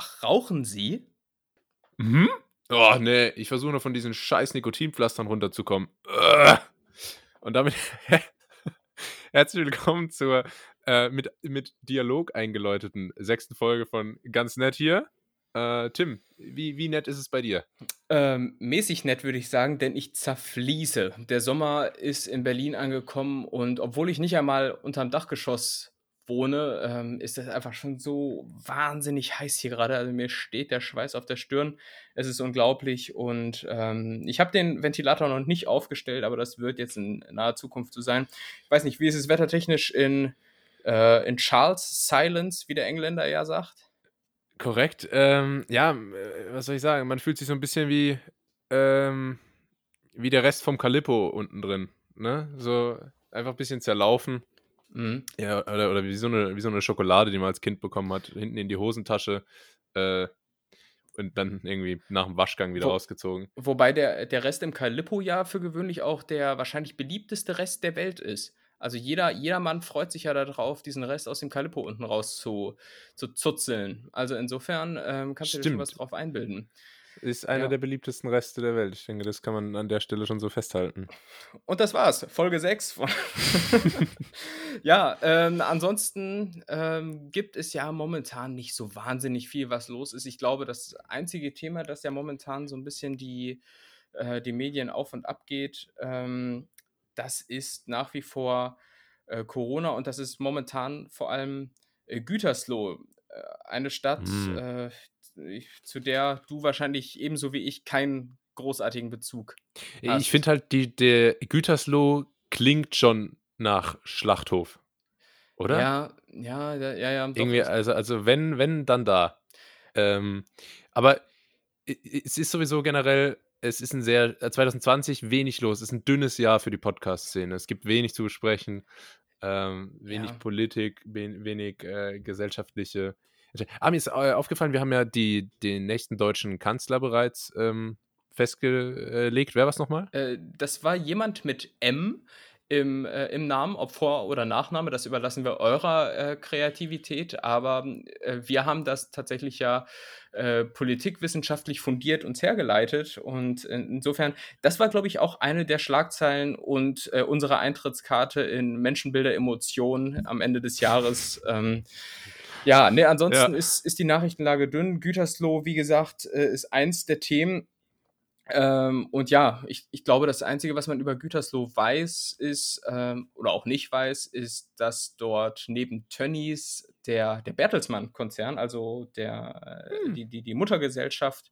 Ach, rauchen Sie? Mhm. Oh, nee, ich versuche nur von diesen scheiß Nikotinpflastern runterzukommen. Und damit herzlich willkommen zur äh, mit, mit Dialog eingeläuteten sechsten Folge von Ganz Nett hier. Äh, Tim, wie, wie nett ist es bei dir? Ähm, mäßig nett würde ich sagen, denn ich zerfließe. Der Sommer ist in Berlin angekommen und obwohl ich nicht einmal unterm Dachgeschoss wohne, ähm, ist es einfach schon so wahnsinnig heiß hier gerade. Also mir steht der Schweiß auf der Stirn. Es ist unglaublich und ähm, ich habe den Ventilator noch nicht aufgestellt, aber das wird jetzt in naher Zukunft so sein. Ich weiß nicht, wie ist es wettertechnisch in, äh, in Charles Silence, wie der Engländer ja sagt? Korrekt. Ähm, ja, äh, was soll ich sagen? Man fühlt sich so ein bisschen wie, ähm, wie der Rest vom Calippo unten drin. Ne? So einfach ein bisschen zerlaufen. Mhm. Ja, oder, oder wie, so eine, wie so eine Schokolade, die man als Kind bekommen hat, hinten in die Hosentasche äh, und dann irgendwie nach dem Waschgang wieder Wo, rausgezogen. Wobei der, der Rest im Calippo ja für gewöhnlich auch der wahrscheinlich beliebteste Rest der Welt ist. Also jeder, jeder Mann freut sich ja darauf, diesen Rest aus dem Calippo unten raus zu, zu zuzeln. Also insofern ähm, kannst du dir schon was drauf einbilden. Ist einer ja. der beliebtesten Reste der Welt. Ich denke, das kann man an der Stelle schon so festhalten. Und das war's. Folge 6. ja, ähm, ansonsten ähm, gibt es ja momentan nicht so wahnsinnig viel, was los ist. Ich glaube, das einzige Thema, das ja momentan so ein bisschen die, äh, die Medien auf und ab geht, ähm, das ist nach wie vor äh, Corona und das ist momentan vor allem äh, Gütersloh. Äh, eine Stadt, mm zu der du wahrscheinlich ebenso wie ich keinen großartigen Bezug hast. Ich finde halt, die, der Gütersloh klingt schon nach Schlachthof. Oder? Ja, ja, ja, ja. ja Irgendwie, also, also wenn, wenn, dann da. Ähm, aber es ist sowieso generell, es ist ein sehr, 2020 äh, wenig los. Es ist ein dünnes Jahr für die Podcast-Szene. Es gibt wenig zu besprechen, ähm, wenig ja. Politik, wenig äh, gesellschaftliche Ah, mir ist äh, aufgefallen, wir haben ja die, den nächsten deutschen Kanzler bereits ähm, festgelegt. Wer war es nochmal? Äh, das war jemand mit M im, äh, im Namen, ob Vor- oder Nachname, das überlassen wir eurer äh, Kreativität, aber äh, wir haben das tatsächlich ja äh, politikwissenschaftlich fundiert uns hergeleitet und insofern, das war, glaube ich, auch eine der Schlagzeilen und äh, unsere Eintrittskarte in Menschenbilder, Emotionen am Ende des Jahres. Ähm, ja, ne, ansonsten ja. Ist, ist die Nachrichtenlage dünn. Gütersloh, wie gesagt, äh, ist eins der Themen. Ähm, und ja, ich, ich glaube, das Einzige, was man über Gütersloh weiß, ist, ähm, oder auch nicht weiß, ist, dass dort neben Tönnies der, der Bertelsmann-Konzern, also der, äh, hm. die, die, die Muttergesellschaft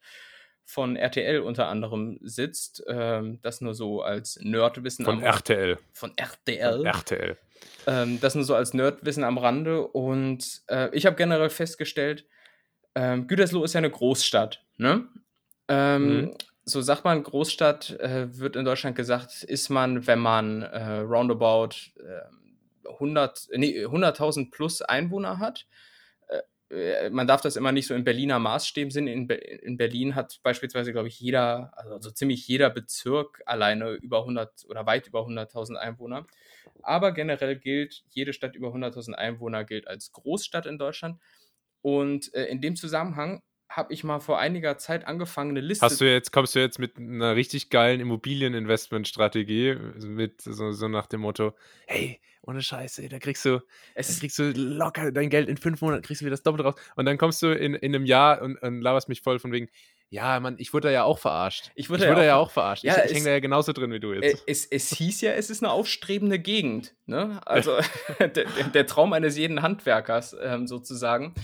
von RTL unter anderem sitzt. Ähm, das nur so als Nerdwissen. Von RTL. Von RTL. Von RTL. Ähm, das nur so als Nerdwissen am Rande. Und äh, ich habe generell festgestellt, ähm, Gütersloh ist ja eine Großstadt. Ne? Ähm, mhm. So sagt man, Großstadt äh, wird in Deutschland gesagt, ist man, wenn man äh, roundabout 100, ähm, nee, 100.000 plus Einwohner hat. Äh, man darf das immer nicht so in Berliner Maßstäben sehen. In, Be in Berlin hat beispielsweise, glaube ich, jeder, also so ziemlich jeder Bezirk alleine über 100 oder weit über 100.000 Einwohner. Aber generell gilt, jede Stadt über 100.000 Einwohner gilt als Großstadt in Deutschland. Und äh, in dem Zusammenhang habe ich mal vor einiger Zeit angefangen, eine Liste. Hast du jetzt, kommst du jetzt mit einer richtig geilen Immobilieninvestmentstrategie, mit so, so nach dem Motto, hey, ohne Scheiße, da kriegst du, es kriegst du locker dein Geld in fünf Monaten, kriegst du wieder das Doppelte raus. Und dann kommst du in, in einem Jahr und, und laberst mich voll von wegen, ja, Mann, ich wurde da ja auch verarscht. Ich wurde, ich wurde ja, auch, verarscht. Ja, ich, ich hänge da ja genauso drin wie du jetzt. Es, es hieß ja, es ist eine aufstrebende Gegend. Ne? Also der, der, Traum eines jeden Handwerkers ähm, sozusagen.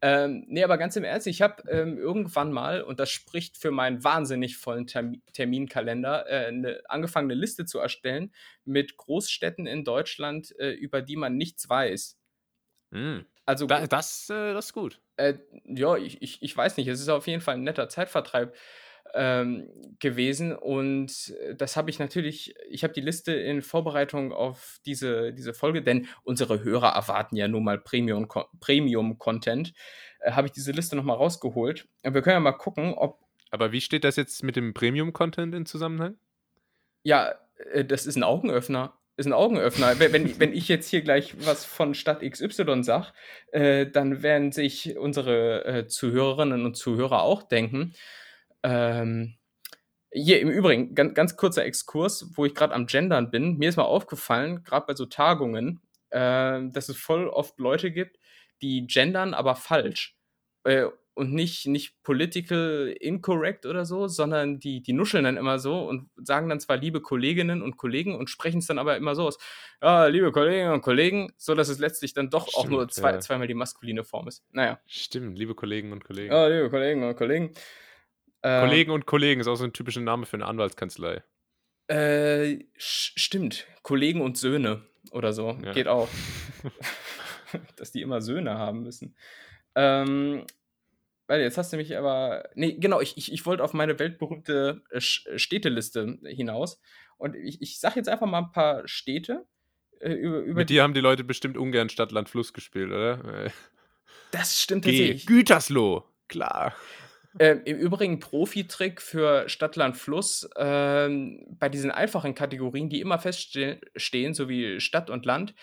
Ähm, nee, aber ganz im Ernst, ich habe ähm, irgendwann mal, und das spricht für meinen wahnsinnig vollen Term Terminkalender, äh, ne, angefangen, eine Liste zu erstellen mit Großstädten in Deutschland, äh, über die man nichts weiß. Mm. Also, da, das, äh, das ist gut. Äh, ja, ich, ich, ich weiß nicht, es ist auf jeden Fall ein netter Zeitvertreib ähm, gewesen. Und äh, das habe ich natürlich, ich habe die Liste in Vorbereitung auf diese, diese Folge, denn unsere Hörer erwarten ja nun mal Premium-Content, Premium äh, habe ich diese Liste nochmal rausgeholt. Wir können ja mal gucken, ob. Aber wie steht das jetzt mit dem Premium-Content in Zusammenhang? Ja, äh, das ist ein Augenöffner. ist ein Augenöffner. wenn, wenn ich jetzt hier gleich was von Stadt XY sage, äh, dann werden sich unsere äh, Zuhörerinnen und Zuhörer auch denken. Ähm, hier im Übrigen, ganz, ganz kurzer Exkurs, wo ich gerade am Gendern bin. Mir ist mal aufgefallen, gerade bei so Tagungen, äh, dass es voll oft Leute gibt, die gendern, aber falsch. Äh, und nicht, nicht political incorrect oder so, sondern die, die nuscheln dann immer so und sagen dann zwar liebe Kolleginnen und Kollegen und sprechen es dann aber immer so aus, ja, liebe Kolleginnen und Kollegen, so dass es letztlich dann doch Stimmt, auch nur zwei, ja. zweimal die maskuline Form ist. Naja. Stimmt, liebe Kollegen und Kollegen. Ja, liebe Kolleginnen und Kollegen. Äh, Kollegen und Kollegen ist auch so ein typischer Name für eine Anwaltskanzlei. Äh, stimmt. Kollegen und Söhne oder so. Ja. Geht auch. Dass die immer Söhne haben müssen. Ähm, weil jetzt hast du mich aber. Nee, genau, ich, ich, ich wollte auf meine weltberühmte äh, Städteliste hinaus. Und ich, ich sag jetzt einfach mal ein paar Städte. Äh, über, über Mit dir haben die Leute bestimmt ungern Stadt, Land, Fluss gespielt, oder? Das stimmt tatsächlich. Gütersloh, klar. Ähm, Im Übrigen Profi-Trick für Stadt, Land, Fluss. Ähm, bei diesen einfachen Kategorien, die immer feststehen, so wie Stadt und Land,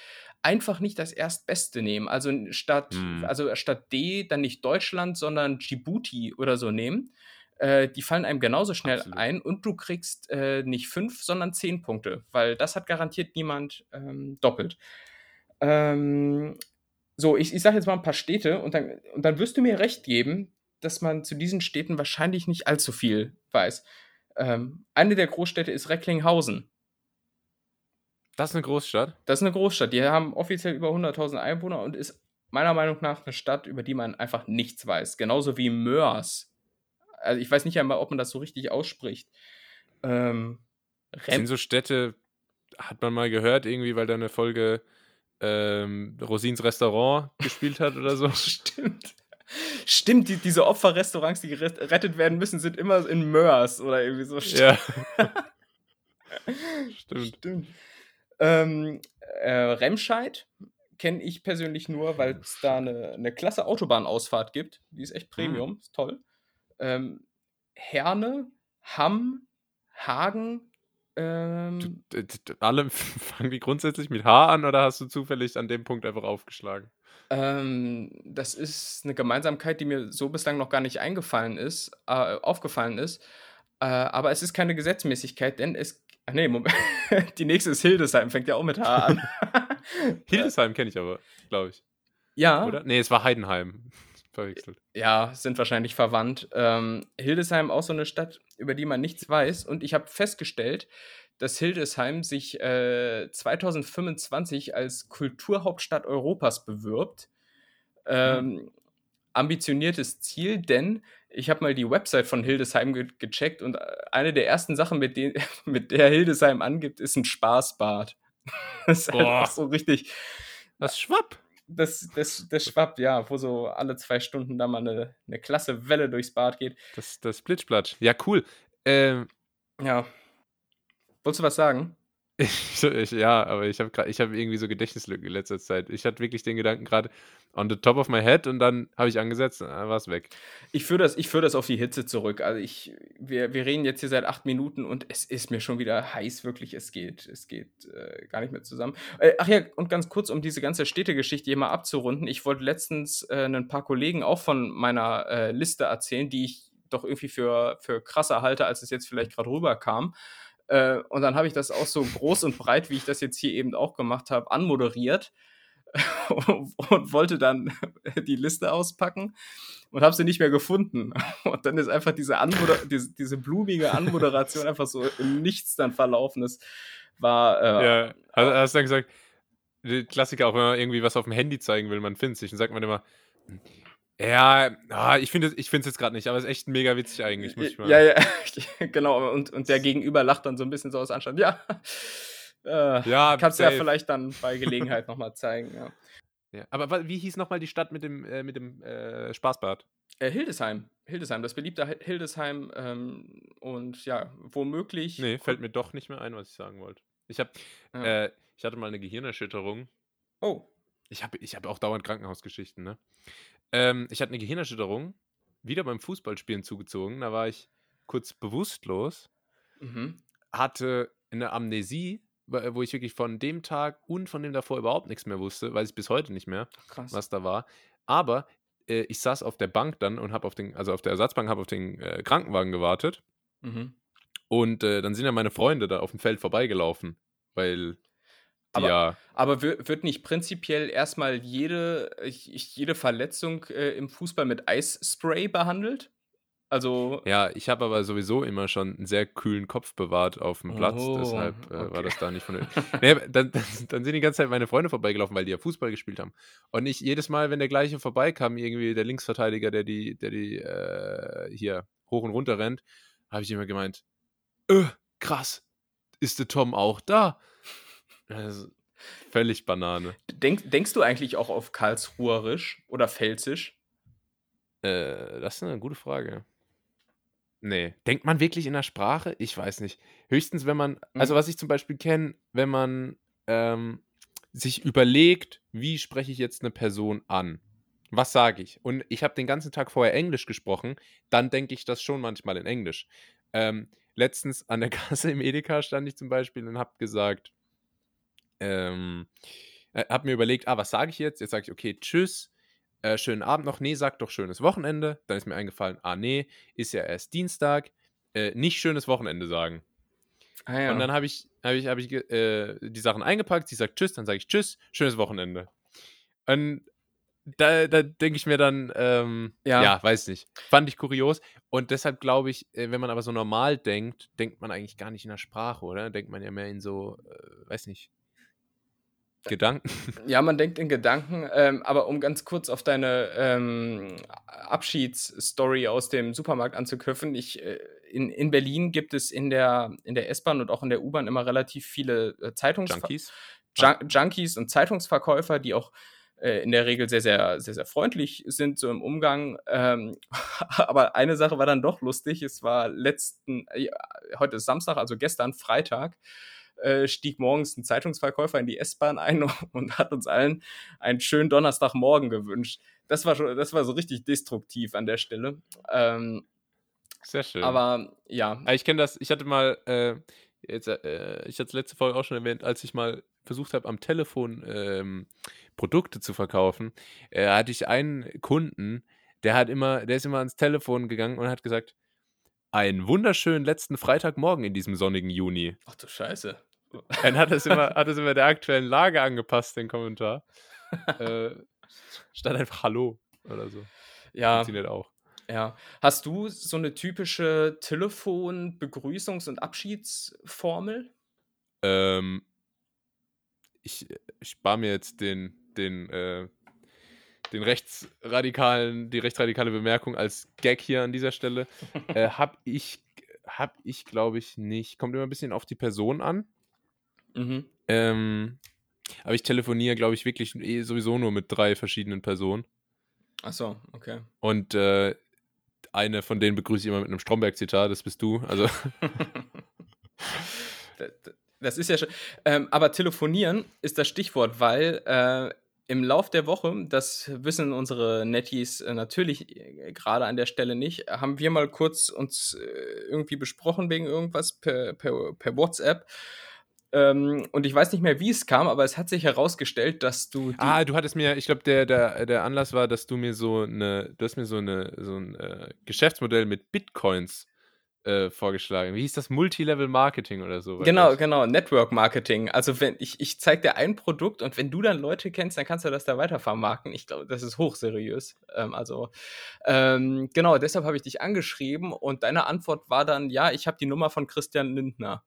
einfach nicht das Erstbeste nehmen. Also statt, hm. also statt D dann nicht Deutschland, sondern Djibouti oder so nehmen. Äh, die fallen einem genauso schnell Absolut. ein und du kriegst äh, nicht fünf, sondern zehn Punkte, weil das hat garantiert niemand ähm, doppelt. Ähm, so, ich, ich sage jetzt mal ein paar Städte und dann, und dann wirst du mir recht geben, dass man zu diesen Städten wahrscheinlich nicht allzu viel weiß. Ähm, eine der Großstädte ist Recklinghausen. Das ist eine Großstadt? Das ist eine Großstadt. Die haben offiziell über 100.000 Einwohner und ist meiner Meinung nach eine Stadt, über die man einfach nichts weiß. Genauso wie Mörs. Also ich weiß nicht einmal, ob man das so richtig ausspricht. Ähm, sind so Städte, hat man mal gehört, irgendwie, weil da eine Folge ähm, Rosins Restaurant gespielt hat oder so? Stimmt. Stimmt, die, diese Opferrestaurants, die gerettet werden müssen, sind immer in Mörs oder irgendwie so. Ja. Stimmt. Stimmt. Ähm, äh, Remscheid kenne ich persönlich nur, weil es da eine, eine klasse Autobahnausfahrt gibt. Die ist echt Premium, mhm. ist toll. Ähm, Herne, Hamm, Hagen. Ähm, alle fangen die grundsätzlich mit H an oder hast du zufällig an dem Punkt einfach aufgeschlagen? Ähm, das ist eine Gemeinsamkeit, die mir so bislang noch gar nicht eingefallen ist, äh, aufgefallen ist. Äh, aber es ist keine Gesetzmäßigkeit, denn es. Ach nee, Moment. die nächste ist Hildesheim, fängt ja auch mit H an. Hildesheim kenne ich aber, glaube ich. Ja. Oder? Nee, es war Heidenheim. Verwechselt. Ja, sind wahrscheinlich verwandt. Ähm, Hildesheim auch so eine Stadt, über die man nichts weiß. Und ich habe festgestellt, dass Hildesheim sich äh, 2025 als Kulturhauptstadt Europas bewirbt. Ähm, mhm. Ambitioniertes Ziel, denn ich habe mal die Website von Hildesheim ge gecheckt und äh, eine der ersten Sachen, mit, den, mit der Hildesheim angibt, ist ein Spaßbad. das ist Boah. einfach so richtig. Das Schwapp. Das, das, das Schwapp, ja, wo so alle zwei Stunden da mal eine, eine klasse Welle durchs Bad geht. Das, das Blitzplatsch. Ja, cool. Ähm, ja. Wolltest du was sagen? Ich, ich, ja, aber ich habe ich hab irgendwie so Gedächtnislücken in letzter Zeit. Ich hatte wirklich den Gedanken gerade on the top of my head und dann habe ich angesetzt und dann war es weg. Ich führe das, führ das auf die Hitze zurück. Also ich, wir, wir reden jetzt hier seit acht Minuten und es ist mir schon wieder heiß, wirklich. Es geht, es geht äh, gar nicht mehr zusammen. Äh, ach ja, und ganz kurz, um diese ganze Städtegeschichte hier mal abzurunden. Ich wollte letztens äh, ein paar Kollegen auch von meiner äh, Liste erzählen, die ich doch irgendwie für, für krasser halte, als es jetzt vielleicht gerade rüberkam. Äh, und dann habe ich das auch so groß und breit, wie ich das jetzt hier eben auch gemacht habe, anmoderiert und wollte dann die Liste auspacken und habe sie nicht mehr gefunden. Und dann ist einfach diese, Anmoder diese, diese blumige Anmoderation einfach so im Nichts dann verlaufen. Das war. Äh, ja, hast, hast du dann gesagt, Klassiker, auch wenn man irgendwie was auf dem Handy zeigen will, man findet sich, dann sagt man immer, ja, ah, ich finde es ich jetzt gerade nicht, aber es ist echt mega witzig eigentlich, muss ich mal. Ja, ja, genau. Und, und der Gegenüber lacht dann so ein bisschen so aus Anstand. Ja, äh, ja kannst du ja vielleicht dann bei Gelegenheit nochmal zeigen. Ja. ja. Aber wie hieß nochmal die Stadt mit dem, äh, mit dem äh, Spaßbad? Äh, Hildesheim. Hildesheim, das beliebte Hildesheim. Ähm, und ja, womöglich. Nee, fällt mir doch nicht mehr ein, was ich sagen wollte. Ich, hab, ja. Äh, ich hatte mal eine Gehirnerschütterung. Oh. Ich habe ich hab auch dauernd Krankenhausgeschichten, ne? Ähm, ich hatte eine Gehirnerschütterung, wieder beim Fußballspielen zugezogen. Da war ich kurz bewusstlos, mhm. hatte eine Amnesie wo ich wirklich von dem Tag und von dem davor überhaupt nichts mehr wusste, weiß ich bis heute nicht mehr, Krass. was da war. Aber äh, ich saß auf der Bank dann und habe auf den, also auf der Ersatzbank, habe auf den äh, Krankenwagen gewartet. Mhm. Und äh, dann sind ja meine Freunde da auf dem Feld vorbeigelaufen, weil Aber- ja, Aber wird nicht prinzipiell erstmal jede, jede Verletzung äh, im Fußball mit Eisspray behandelt? Also, ja, ich habe aber sowieso immer schon einen sehr kühlen Kopf bewahrt auf dem Platz, Oh, deshalb äh, okay. war das da nicht von. nee, dann, dann, dann sind die ganze Zeit meine Freunde vorbeigelaufen, weil die ja Fußball gespielt haben. Und ich jedes Mal, wenn der gleiche vorbeikam, irgendwie der Linksverteidiger, der die, der die äh, hier hoch und runter rennt, habe ich immer gemeint, äh, krass, ist der Tom auch da? Also, völlig Banane. denk, denkst du eigentlich auch auf Karlsruherisch oder Pfälzisch? Äh, das ist eine gute Frage. Nee. Denkt man wirklich in der Sprache? Ich weiß nicht. Höchstens, wenn man, also Mhm. was ich zum Beispiel kenne, wenn man ähm, sich überlegt, wie spreche ich jetzt eine Person an? Was sage ich? Und ich habe den ganzen Tag vorher Englisch gesprochen, dann denke ich das schon manchmal in Englisch. Ähm, letztens an der Kasse im Edeka stand ich zum Beispiel und habe gesagt, ähm, äh, habe mir überlegt, ah, was sage ich jetzt? Jetzt sage ich, okay, tschüss, äh, schönen Abend noch. Nee, sag doch schönes Wochenende. Dann ist mir eingefallen, ah, nee, ist ja erst Dienstag. Äh, nicht schönes Wochenende sagen. Ah, ja. Und dann habe ich, hab ich, hab ich äh, die Sachen eingepackt. Sie sagt Tschüss, dann sage ich Tschüss, schönes Wochenende. Und da, da denke ich mir dann, ähm, Ja. ja. weiß nicht. Fand ich kurios. Und deshalb glaube ich, äh, wenn man aber so normal denkt, denkt man eigentlich gar nicht in der Sprache, oder? Denkt man ja mehr in so, äh, weiß nicht, Gedanken. Ja, man denkt in Gedanken, ähm, aber um ganz kurz auf deine ähm, Abschiedsstory aus dem Supermarkt anzuknüpfen, ich, äh, in, in Berlin gibt es in der, in der S-Bahn und auch in der U-Bahn immer relativ viele äh, Zeitungs Junkies. Jun Junkies und Zeitungsverkäufer, die auch äh, in der Regel sehr, sehr, sehr, sehr freundlich sind, so im Umgang. Ähm, aber eine Sache war dann doch lustig. Es war letzten, äh, heute ist Samstag, also gestern Freitag, äh, stieg morgens ein Zeitungsverkäufer in die S-Bahn ein und hat uns allen einen schönen Donnerstagmorgen gewünscht. Das war schon, das war so richtig destruktiv an der Stelle. Ähm, Sehr schön. aber ja, Ah, Ich kenne das, ich hatte mal, äh, jetzt, äh, ich hatte es letzte Folge auch schon erwähnt, als ich mal versucht habe, am Telefon ähm, Produkte zu verkaufen, äh, hatte ich einen Kunden, der hat immer, der ist immer ans Telefon gegangen und hat gesagt, einen wunderschönen letzten Freitagmorgen in diesem sonnigen Juni. ach du Scheiße. Dann hat es immer, hat es immer der aktuellen Lage angepasst, den Kommentar. äh, statt einfach Hallo oder so. Ja, Funktioniert auch. Ja. Hast du so eine typische Telefon-Begrüßungs- und Abschiedsformel? Ähm, ich, ich spare mir jetzt den, den, äh, den rechtsradikalen, die rechtsradikale Bemerkung als Gag hier an dieser Stelle. äh, hab ich, hab ich glaube ich nicht. Kommt immer ein bisschen auf die Person an. Mhm. Ähm, aber ich telefoniere, glaube ich, wirklich eh sowieso nur mit drei verschiedenen Personen. Achso, okay. Und äh, eine von denen begrüße ich immer mit einem Stromberg-Zitat, das bist du. Also, Da- da- das ist ja schon. Ähm, aber telefonieren ist das Stichwort, weil äh, im Lauf der Woche, das wissen unsere Netties äh, natürlich äh, gerade an der Stelle nicht, haben wir mal kurz uns äh, irgendwie besprochen wegen irgendwas per, per, per WhatsApp. Ähm, und ich weiß nicht mehr, wie es kam, aber es hat sich herausgestellt, dass du Ah, du hattest mir, ich glaube, der, der, der Anlass war, dass du mir so eine, du hast mir so eine, so ein äh, Geschäftsmodell mit Bitcoins äh, vorgeschlagen. Wie hieß das? Multilevel Marketing oder so? Genau, das. genau, Network Marketing. Also wenn ich, ich zeig dir ein Produkt und wenn du dann Leute kennst, dann kannst du das da weiter vermarkten. Ich glaube, das ist hochseriös. Ähm, also ähm, genau, deshalb habe ich dich angeschrieben und deine Antwort war dann, ja, ich habe die Nummer von Christian Lindner.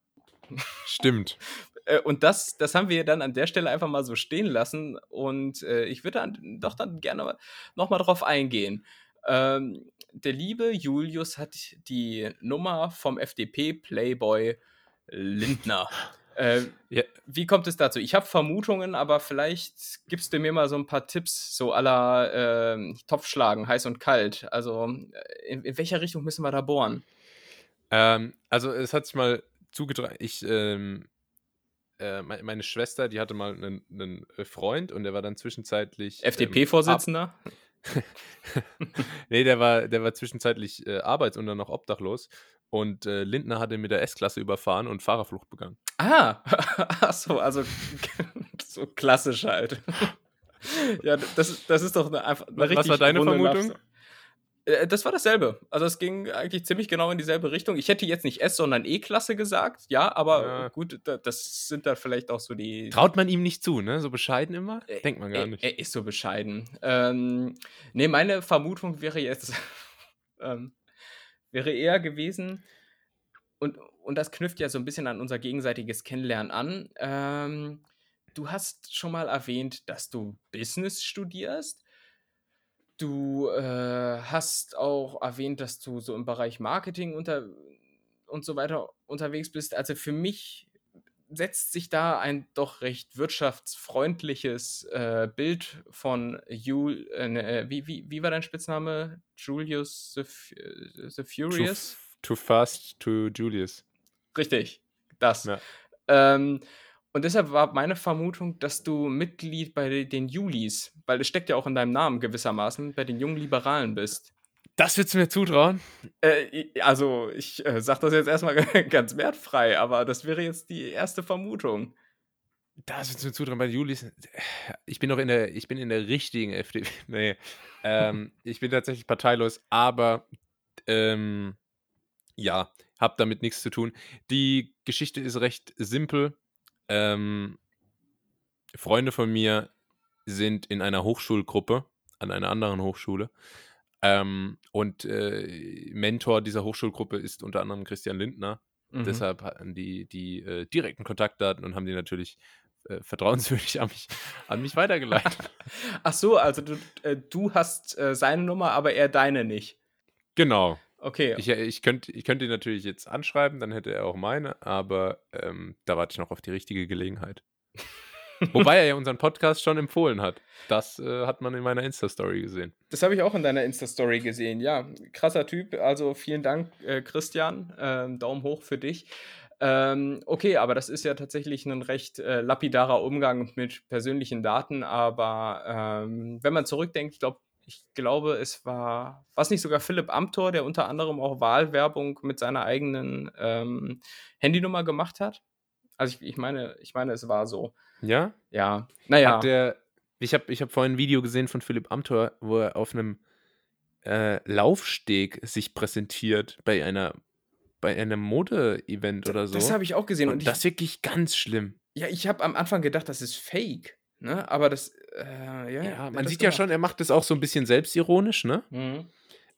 Stimmt. Äh, und das, das haben wir dann an der Stelle einfach mal so stehen lassen und äh, ich würde dann doch dann gerne nochmal drauf eingehen. Ähm, der liebe Julius hat die Nummer vom FDP-Playboy Lindner. Äh, Ja. Wie kommt es dazu? Ich habe Vermutungen, aber vielleicht gibst du mir mal so ein paar Tipps, so aller äh, Topfschlagen, heiß und kalt. Also, äh, in, in welcher Richtung müssen wir da bohren? Ähm, also es hat sich mal zugetragen, ich, ähm, äh, me- meine Schwester, die hatte mal einen, einen Freund und der war dann zwischenzeitlich. ähm, FDP-Vorsitzender? ab- nee, der war, der war zwischenzeitlich äh, arbeits- und dann noch obdachlos. Und äh, Lindner hat ihn mit der S-Klasse überfahren und Fahrerflucht begangen. Ah, ach so, also so klassisch halt. ja, das, das ist doch eine, einfach eine Was, war deine Vermutung? Äh, Das war dasselbe. Also es ging eigentlich ziemlich genau in dieselbe Richtung. Ich hätte jetzt nicht S, sondern E-Klasse gesagt, ja, aber Ja. gut, da- das sind dann vielleicht auch so die. Traut man ihm nicht zu, ne? So bescheiden immer? Äh, Denkt man gar er, nicht. Er ist so bescheiden. Ähm, nee, meine Vermutung wäre jetzt, ähm, wäre eher gewesen, und, und das knüpft ja so ein bisschen an unser gegenseitiges Kennenlernen an. Ähm, du hast schon mal erwähnt, dass du Business studierst. Du äh, hast auch erwähnt, dass du so im Bereich Marketing unter und so weiter unterwegs bist. Also für mich setzt sich da ein doch recht wirtschaftsfreundliches äh, Bild von Jul, äh, ne, äh, wie, wie, wie war dein Spitzname? Julius the, äh, the Too, Furious? f- too fast to Julius. Richtig, das. Ja. Ähm, und deshalb war meine Vermutung, dass du Mitglied bei den Julis, weil es steckt ja auch in deinem Namen gewissermaßen, bei den jungen Liberalen bist. Das würdest du mir zutrauen? Äh, also, ich äh, sage das jetzt erstmal ganz wertfrei, aber das wäre jetzt die erste Vermutung. Das würdest du mir zutrauen. Bei Julius, ich bin doch in der, ich bin in der richtigen FDP. Nee. Ähm, ich bin tatsächlich parteilos, aber ähm, ja, hab damit nichts zu tun. Die Geschichte ist recht simpel. Ähm, Freunde von mir sind in einer Hochschulgruppe an einer anderen Hochschule. Ähm, und äh, Mentor dieser Hochschulgruppe ist unter anderem Christian Lindner. Mhm. Deshalb hatten die die äh, direkten Kontaktdaten und haben die natürlich äh, vertrauenswürdig an mich, an mich weitergeleitet. Ach so, also du, äh, du hast äh, seine Nummer, aber er deine nicht. genau. Okay. Ich, äh, ich könnte ich könnt ihn natürlich jetzt anschreiben, dann hätte er auch meine, aber ähm, da warte ich noch auf die richtige Gelegenheit. Wobei er ja unseren Podcast schon empfohlen hat. Das äh, hat man in meiner Insta-Story gesehen. Das habe ich auch in deiner Insta-Story gesehen. Ja, krasser Typ. Also vielen Dank, äh, Christian. Ähm, Daumen hoch für dich. Ähm, okay, aber das ist ja tatsächlich ein recht äh, lapidarer Umgang mit persönlichen Daten. Aber ähm, wenn man zurückdenkt, ich glaube, ich glaube, es war, was nicht sogar Philipp Amthor, der unter anderem auch Wahlwerbung mit seiner eigenen ähm, Handynummer gemacht hat. Also ich, ich meine, ich meine, es war so. Ja? Ja, naja. Hat der, ich habe ich hab vorhin ein Video gesehen von Philipp Amthor, wo er auf einem äh, Laufsteg sich präsentiert bei einer bei einem Mode-Event oder so. Das habe ich auch gesehen. und Und, ich, das ist wirklich ganz schlimm. Ja, ich habe am Anfang gedacht, das ist fake. Ne? Aber das, äh, ja, Ja, man sieht ja schon, er macht das auch so ein bisschen selbstironisch, ne? Mhm.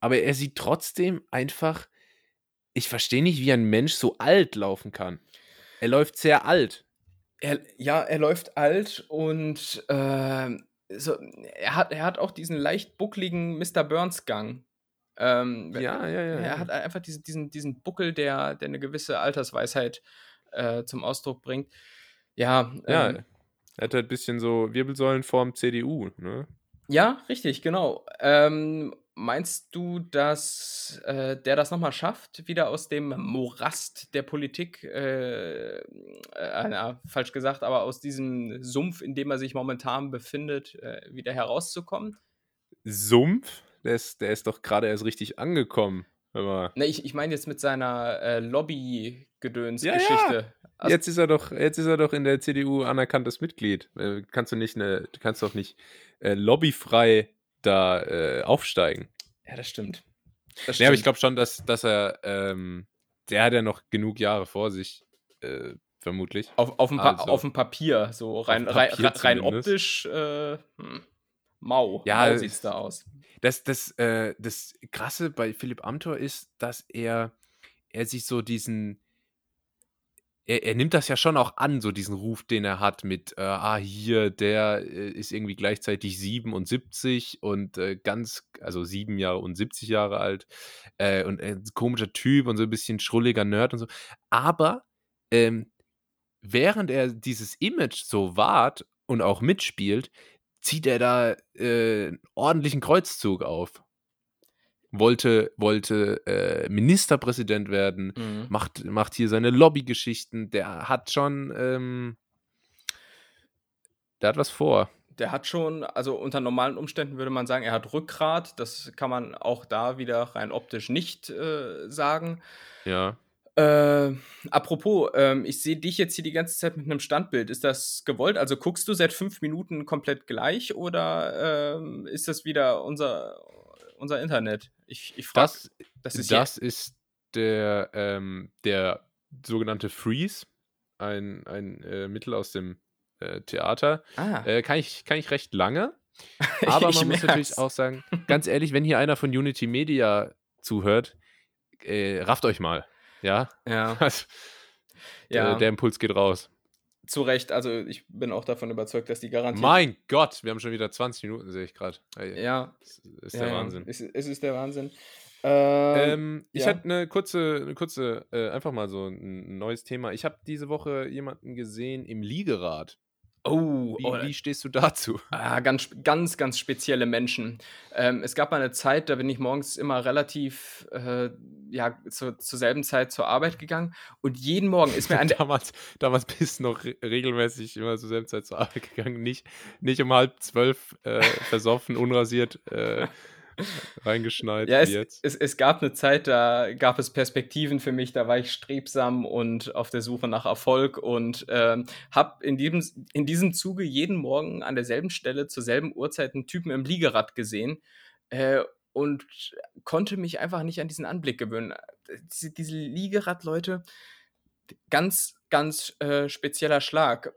Aber er sieht trotzdem einfach, ich verstehe nicht, wie ein Mensch so alt laufen kann. Er läuft sehr alt. Er, ja, er läuft alt und ähm, so, er, hat, er hat auch diesen leicht buckligen Mr. Burns-Gang. Ähm, Ja, ja, ja. Er hat einfach diesen, diesen, diesen Buckel, der, der eine gewisse Altersweisheit äh, zum Ausdruck bringt. Ja, Ja, ähm, er hat halt ein bisschen so Wirbelsäulenform CDU, ne? Ja, richtig, genau. Ähm, meinst du, dass äh, der das nochmal schafft, wieder aus dem Morast der Politik, äh, äh, na, falsch gesagt, aber aus diesem Sumpf, in dem er sich momentan befindet, äh, wieder herauszukommen? Sumpf, der ist, der ist doch gerade erst richtig angekommen. Ne, ich, ich meine jetzt mit seiner äh, Ja, Lobby-Gedöns-Geschichte. Also- Jetzt ist er doch, jetzt ist er doch in der CDU anerkanntes Mitglied. Äh, kannst du nicht eine, kannst doch nicht äh, lobbyfrei da äh, aufsteigen. ja, das stimmt. Das Ja, aber ich stimmt. glaube schon, dass, dass er, ähm, der hat ja noch genug Jahre vor sich, äh, vermutlich. Auf, auf, dem pa Also. auf dem Papier, so rein, rein, Papier rein zumindest. optisch, äh, hm, mau. Ja, mau es- sieht's da aus. Das, das, das Krasse bei Philipp Amthor ist, dass er, er sich so diesen, er, er nimmt das ja schon auch an, so diesen Ruf, den er hat mit, äh, ah, hier, der äh, ist irgendwie gleichzeitig 77 und äh, ganz, also sieben Jahre und 70 Jahre alt äh, und ein komischer Typ und so ein bisschen schrulliger Nerd und so. Aber ähm, während er dieses Image so wahrt und auch mitspielt, zieht er da äh, einen ordentlichen Kreuzzug auf. Wollte, wollte äh, Ministerpräsident werden, Mhm. macht, macht hier seine Lobbygeschichten. Der hat schon, ähm, der hat was vor. der hat schon, also unter normalen Umständen würde man sagen, er hat Rückgrat. Das kann man auch da wieder rein optisch nicht äh, sagen. Ja. Äh, apropos, ähm, ich sehe dich jetzt hier die ganze Zeit mit einem Standbild. Ist das gewollt? Also guckst du seit fünf Minuten komplett gleich oder ähm, ist das wieder unser, unser Internet? Ich, ich frage. Das, das, ist, das ist der, ähm, der sogenannte Freeze, ein, ein äh, Mittel aus dem äh, Theater. Ah. Äh, kann, ich, kann ich recht lange. Aber man muss merk's. natürlich auch sagen, ganz ehrlich, wenn hier einer von Unity Media zuhört, äh, rafft euch mal. Ja. Ja. Also, ja. Der Impuls geht raus. Zu Recht, also ich bin auch davon überzeugt, dass die Garantie. Mein Gott, wir haben schon wieder 20 Minuten, sehe ich gerade. Ja. Das ist der ja, Wahnsinn. Es, es ist der Wahnsinn. Ähm, ähm, ich ja. hatte eine kurze, eine kurze, äh, einfach mal so ein neues Thema. Ich habe diese Woche jemanden gesehen im Liegerad. Oh, wie, oh, wie, stehst du dazu? Ah, ganz, ganz, ganz spezielle Menschen. Ähm, es gab mal eine Zeit, da bin ich morgens immer relativ, äh, ja, zu, zur selben Zeit zur Arbeit gegangen und jeden Morgen ist mir ein. damals, damals bist du noch re regelmäßig immer zur selben Zeit zur Arbeit gegangen, nicht, nicht um halb zwölf äh, versoffen, unrasiert. Äh, reingeschneit ja, es, jetzt. Es, es, gab eine Zeit, da gab es Perspektiven für mich, da war ich strebsam und auf der Suche nach Erfolg und ähm, habe in diesem, in diesem Zuge jeden Morgen an derselben Stelle zur selben Uhrzeit einen Typen im Liegerad gesehen äh, und konnte mich einfach nicht an diesen Anblick gewöhnen. Diese, diese Liegeradleute, ganz, ganz äh, spezieller Schlag.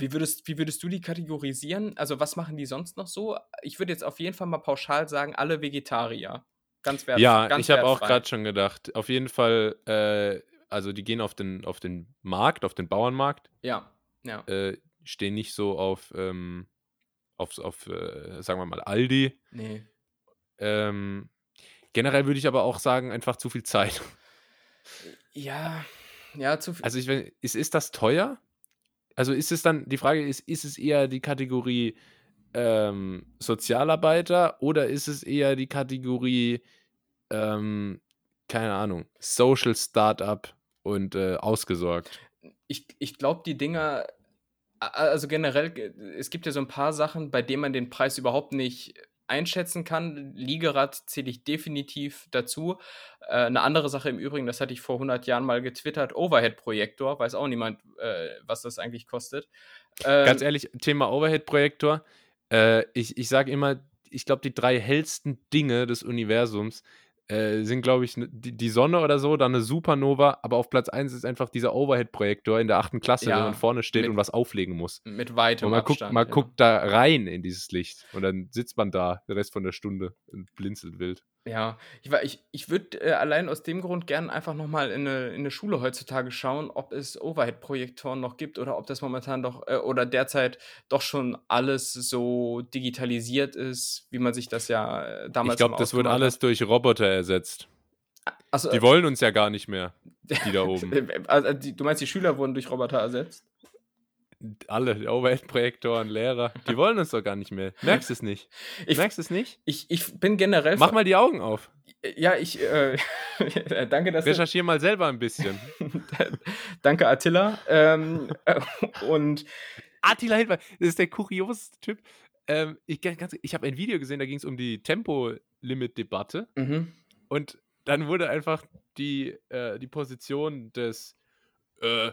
Wie würdest, wie würdest du die kategorisieren? Also, was machen die sonst noch so? Ich würde jetzt auf jeden Fall mal pauschal sagen, alle Vegetarier. Ganz wertfrei. Ja, ganz ich habe auch gerade schon gedacht. Auf jeden Fall, äh, also die gehen auf den, auf den Markt, auf den Bauernmarkt. Ja, ja. Äh, stehen nicht so auf, ähm, auf, auf äh, sagen wir mal, Aldi. Nee. Ähm, generell würde ich aber auch sagen, einfach zu viel Zeit. Ja, ja, zu viel. Also, ich, ist, ist das teuer? Also ist es dann, die Frage ist, ist es eher die Kategorie ähm, Sozialarbeiter oder ist es eher die Kategorie, ähm, keine Ahnung, Social Startup und äh, ausgesorgt? Ich, ich glaube, die Dinger, also generell, es gibt ja so ein paar Sachen, bei denen man den Preis überhaupt nicht einschätzen kann. Liegerad zähle ich definitiv dazu. Äh, eine andere Sache im Übrigen, das hatte ich vor 100 Jahren mal getwittert, Overhead-Projektor, weiß auch niemand, äh, was das eigentlich kostet. Ähm, Ganz ehrlich, Thema Overhead-Projektor, äh, ich, ich sage immer, ich glaube, die drei hellsten Dinge des Universums äh, sind, glaube ich, die, die, Sonne oder so, dann eine Supernova, aber auf Platz 1 ist einfach dieser Overhead-Projektor in der achten Klasse, ja, wenn man vorne steht mit, und was auflegen muss. Mit weitem und man Abstand. Guckt, man ja. guckt da rein in dieses Licht und dann sitzt man da den Rest von der Stunde und blinzelt wild. Ja, ich, ich, ich würde äh, allein aus dem Grund gerne einfach nochmal in eine, in eine Schule heutzutage schauen, ob es Overhead-Projektoren noch gibt oder ob das momentan doch äh, oder derzeit doch schon alles so digitalisiert ist, wie man sich das ja äh, damals Ich glaube, das wird alles hat. durch Roboter ersetzt. Also, die wollen uns ja gar nicht mehr, die da oben. also, die, du meinst, die Schüler wurden durch Roboter ersetzt? Alle, Overhead-Projektoren, Lehrer, die wollen uns doch gar nicht mehr. Merkst du es nicht? Ich, Merkst du es nicht? Ich, ich bin generell. Mach mal die Augen auf. Ja, ich. Äh, danke, dass Recherchier mal selber ein bisschen. danke, Attila. Ähm, äh, und. Attila Hildmann, das ist der kurioseste Typ. Ähm, ich ich habe ein Video gesehen, da ging es um die Tempolimit-Debatte. Mhm. Und dann wurde einfach die, äh, die Position des äh, äh,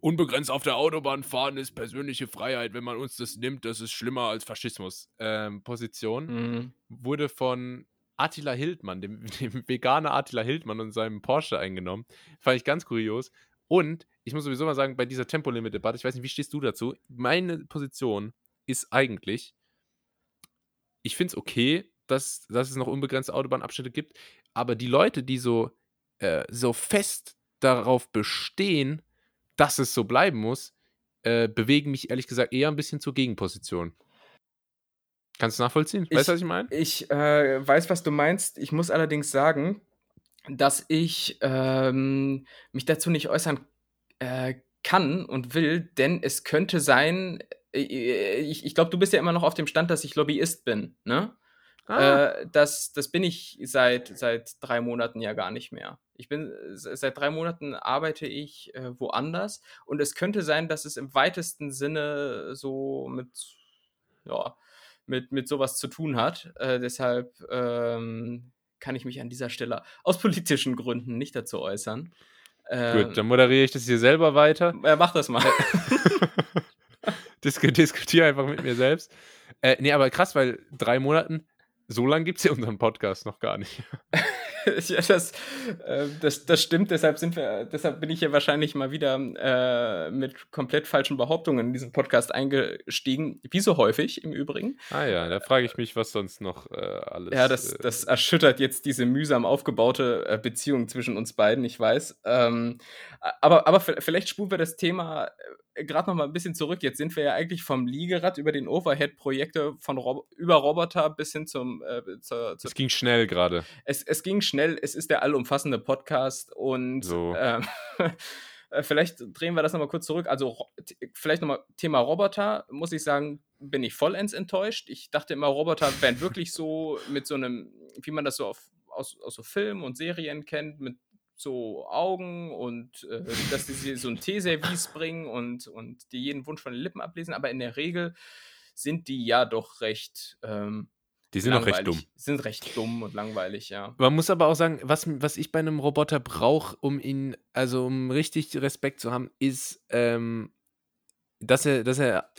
unbegrenzt auf der Autobahn fahren ist persönliche Freiheit. Wenn man uns das nimmt, das ist schlimmer als Faschismus. Ähm, Position mhm. wurde von Attila Hildmann, dem, dem Veganer Attila Hildmann und seinem Porsche eingenommen. Fand ich ganz kurios. Und ich muss sowieso mal sagen, bei dieser Tempolimit-Debatte, ich weiß nicht, wie stehst du dazu? Meine Position ist eigentlich, ich finde es okay, dass, dass es noch unbegrenzte Autobahnabschnitte gibt, aber die Leute, die so, äh, so fest darauf bestehen, dass es so bleiben muss, äh, bewegen mich ehrlich gesagt eher ein bisschen zur Gegenposition. Kannst du nachvollziehen? Weißt du, was ich meine? Ich äh, weiß, was du meinst. Ich muss allerdings sagen, dass ich ähm, mich dazu nicht äußern äh, kann und will, denn es könnte sein, äh, ich, ich glaube, du bist ja immer noch auf dem Stand, dass ich Lobbyist bin, ne? Ah. Äh, das, das bin ich seit, seit drei Monaten ja gar nicht mehr. Ich bin seit drei Monaten arbeite ich äh, woanders und es könnte sein, dass es im weitesten Sinne so mit, ja, mit, mit sowas zu tun hat. Äh, deshalb ähm, kann ich mich an dieser Stelle aus politischen Gründen nicht dazu äußern. Ähm, Gut, dann moderiere ich das hier selber weiter. Ja, mach das mal. Dis diskutiere einfach mit mir selbst. Äh, nee, aber krass, weil drei Monaten, so lange gibt es ja unseren Podcast noch gar nicht. ja, das, äh, das, das stimmt, deshalb, sind wir, deshalb bin ich hier wahrscheinlich mal wieder äh, mit komplett falschen Behauptungen in diesen Podcast eingestiegen, wie so häufig im Übrigen. Ah ja, da frage ich mich, was sonst noch äh, alles. Ja, das, äh, das erschüttert jetzt diese mühsam aufgebaute äh, Beziehung zwischen uns beiden, ich weiß. Ähm, aber, aber vielleicht spulen wir das Thema äh, gerade noch mal ein bisschen zurück. Jetzt sind wir ja eigentlich vom Liegerad über den Overhead-Projekte von Rob über Roboter bis hin zum. Äh, zur, zur es ging schnell gerade. Es, es ging schnell. Es ist der allumfassende Podcast und so. ähm, äh, vielleicht drehen wir das nochmal kurz zurück. Also vielleicht nochmal Thema Roboter, muss ich sagen, bin ich vollends enttäuscht. Ich dachte immer, Roboter wären wirklich so mit so einem, wie man das so auf, aus, aus so Filmen und Serien kennt, mit so Augen und äh, dass die so ein Teeservice bringen und, und die jeden Wunsch von den Lippen ablesen, aber in der Regel sind die ja doch recht. Ähm, die sind auch recht dumm. Sind recht dumm und langweilig, ja. Man muss aber auch sagen, was, was ich bei einem Roboter brauche, um ihn, also um richtig Respekt zu haben, ist, ähm, dass er, dass er,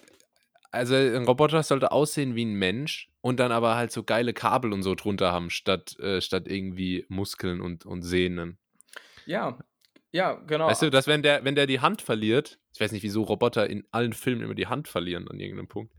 also ein Roboter sollte aussehen wie ein Mensch und dann aber halt so geile Kabel und so drunter haben, statt, äh, statt irgendwie Muskeln und, und Sehnen. Ja, ja, genau. Weißt du, dass wenn der, wenn der die Hand verliert, ich weiß nicht, wieso Roboter in allen Filmen immer die Hand verlieren an irgendeinem Punkt,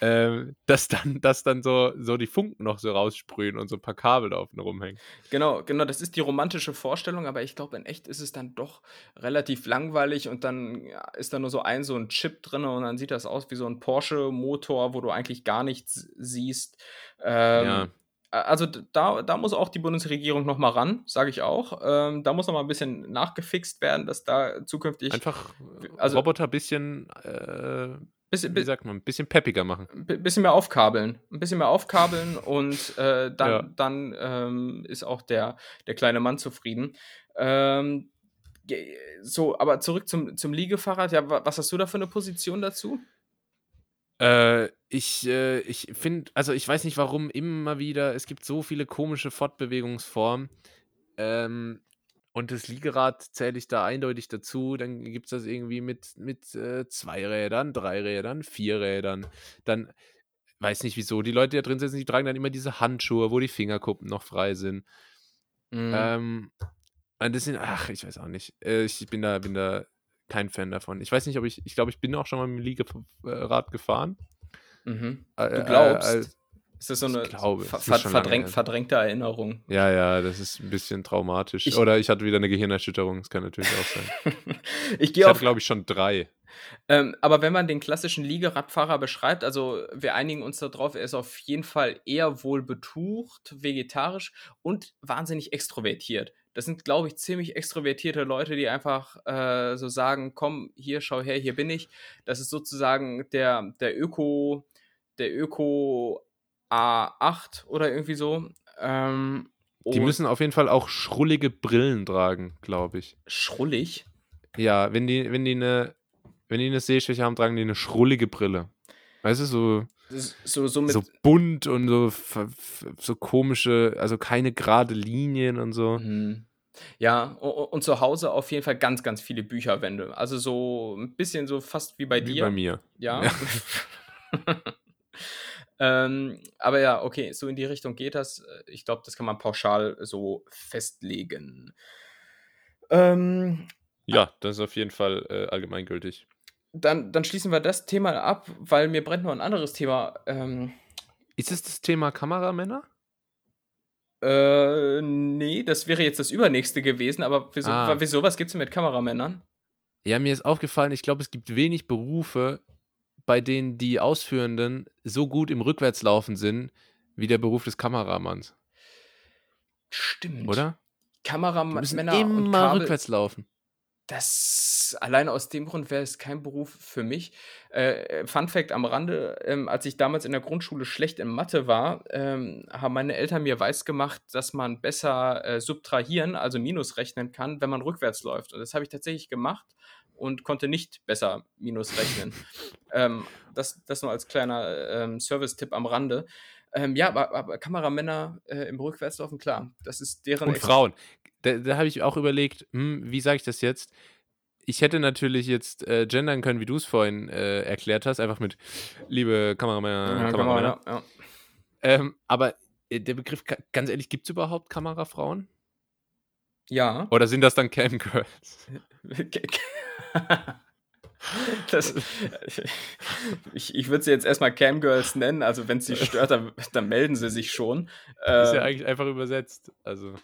äh, dass dann, dass dann so, so die Funken noch so raussprühen und so ein paar Kabel da oben rumhängen. Genau, genau, das ist die romantische Vorstellung, aber ich glaube, in echt ist es dann doch relativ langweilig und dann ja, ist da nur so ein, so ein Chip drin und dann sieht das aus wie so ein Porsche-Motor, wo du eigentlich gar nichts siehst. Ähm, ja also da, da muss auch die Bundesregierung noch mal ran, sage ich auch. Ähm, da muss noch mal ein bisschen nachgefixt werden, dass da zukünftig einfach also, Roboter ein bisschen, äh, bisschen, wie sagt man, ein bisschen peppiger machen. Ein bisschen mehr aufkabeln, ein bisschen mehr aufkabeln und äh, dann, ja. dann ähm, ist auch der, der kleine Mann zufrieden. Ähm, so, aber zurück zum, zum Liegefahrrad. Ja, was hast du da für eine Position dazu? Äh, ich äh, ich finde, also ich weiß nicht warum immer wieder, es gibt so viele komische Fortbewegungsformen. Ähm, und das Liegerad zähle ich da eindeutig dazu. Dann gibt es das irgendwie mit, mit äh, zwei Rädern, drei Rädern, vier Rädern. Dann weiß nicht wieso. Die Leute, die da drin sitzen, die tragen dann immer diese Handschuhe, wo die Fingerkuppen noch frei sind. Mhm. Ähm, und das sind, ach, ich weiß auch nicht. Äh, ich bin da, bin da kein Fan davon. Ich weiß nicht, ob ich, ich glaube, ich bin auch schon mal mit dem Liegerad gefahren. Mhm. Äh, du glaubst? Äh, äh, ist das so eine glaube, ver ver verdräng verdrängte Erinnerung? Ja, ja, das ist ein bisschen traumatisch. Ich, Oder ich hatte wieder eine Gehirnerschütterung, das kann natürlich auch sein. ich gehe auf. glaube ich, schon drei. Ähm, aber wenn man den klassischen Liegeradfahrer beschreibt, also wir einigen uns darauf, er ist auf jeden Fall eher wohl betucht, vegetarisch und wahnsinnig extrovertiert das sind, glaube ich, ziemlich extrovertierte Leute, die einfach äh, so sagen, komm, hier, schau her, hier bin ich. Das ist sozusagen der, der Öko, der Öko A8 oder irgendwie so. Ähm, die müssen auf jeden Fall auch schrullige Brillen tragen, glaube ich. Schrullig? Ja, wenn die, wenn die eine, wenn die eine Sehschwäche haben, tragen die eine schrullige Brille. Weißt du, so so, so, so, bunt und so, so komische, also keine gerade Linien und so. Mhm. Ja, und zu Hause auf jeden Fall ganz, ganz viele Bücherwände. Also so ein bisschen so fast wie bei wie dir. Bei mir. Ja. ja. ähm, aber ja, okay, so in die Richtung geht das. Ich glaube, das kann man pauschal so festlegen. Ähm, ja, das ist auf jeden Fall äh, allgemeingültig dann, dann schließen wir das Thema ab, weil mir brennt noch ein anderes Thema. Ähm, ist es das Thema Kameramänner? Äh, nee, das wäre jetzt das übernächste gewesen, aber wieso, ah. wieso was gibt es mit Kameramännern? Ja, mir ist aufgefallen, ich glaube, es gibt wenig Berufe, bei denen die Ausführenden so gut im Rückwärtslaufen sind, wie der Beruf des Kameramanns. Stimmt. Oder? Kameramänner immer rückwärts laufen. Das alleine aus dem Grund wäre es kein Beruf für mich. Äh, Fun Fact am Rande, ähm, als ich damals in der Grundschule schlecht in Mathe war, ähm, haben meine Eltern mir weisgemacht, dass man besser äh, subtrahieren, also Minus rechnen kann, wenn man rückwärts läuft. Und das habe ich tatsächlich gemacht und konnte nicht besser Minus rechnen. ähm, das, das nur als kleiner ähm, Service-Tipp am Rande. Ähm, ja, aber, aber Kameramänner äh, im Rückwärtslaufen, klar, das ist deren. Und Frauen da, da habe ich auch überlegt, hm, wie sage ich das jetzt? Ich hätte natürlich jetzt äh, gendern können, wie du es vorhin äh, erklärt hast, einfach mit liebe Kameramänner. Ja, Kameramänner. Ja, ja. Ähm, aber äh, der Begriff, ganz ehrlich, gibt es überhaupt Kamerafrauen? Ja. Oder sind das dann Camgirls? Das, ich ich würde sie jetzt erstmal Camgirls nennen, also wenn es sie stört, dann, dann, melden sie sich schon. Ist ja ähm, eigentlich einfach übersetzt. Also.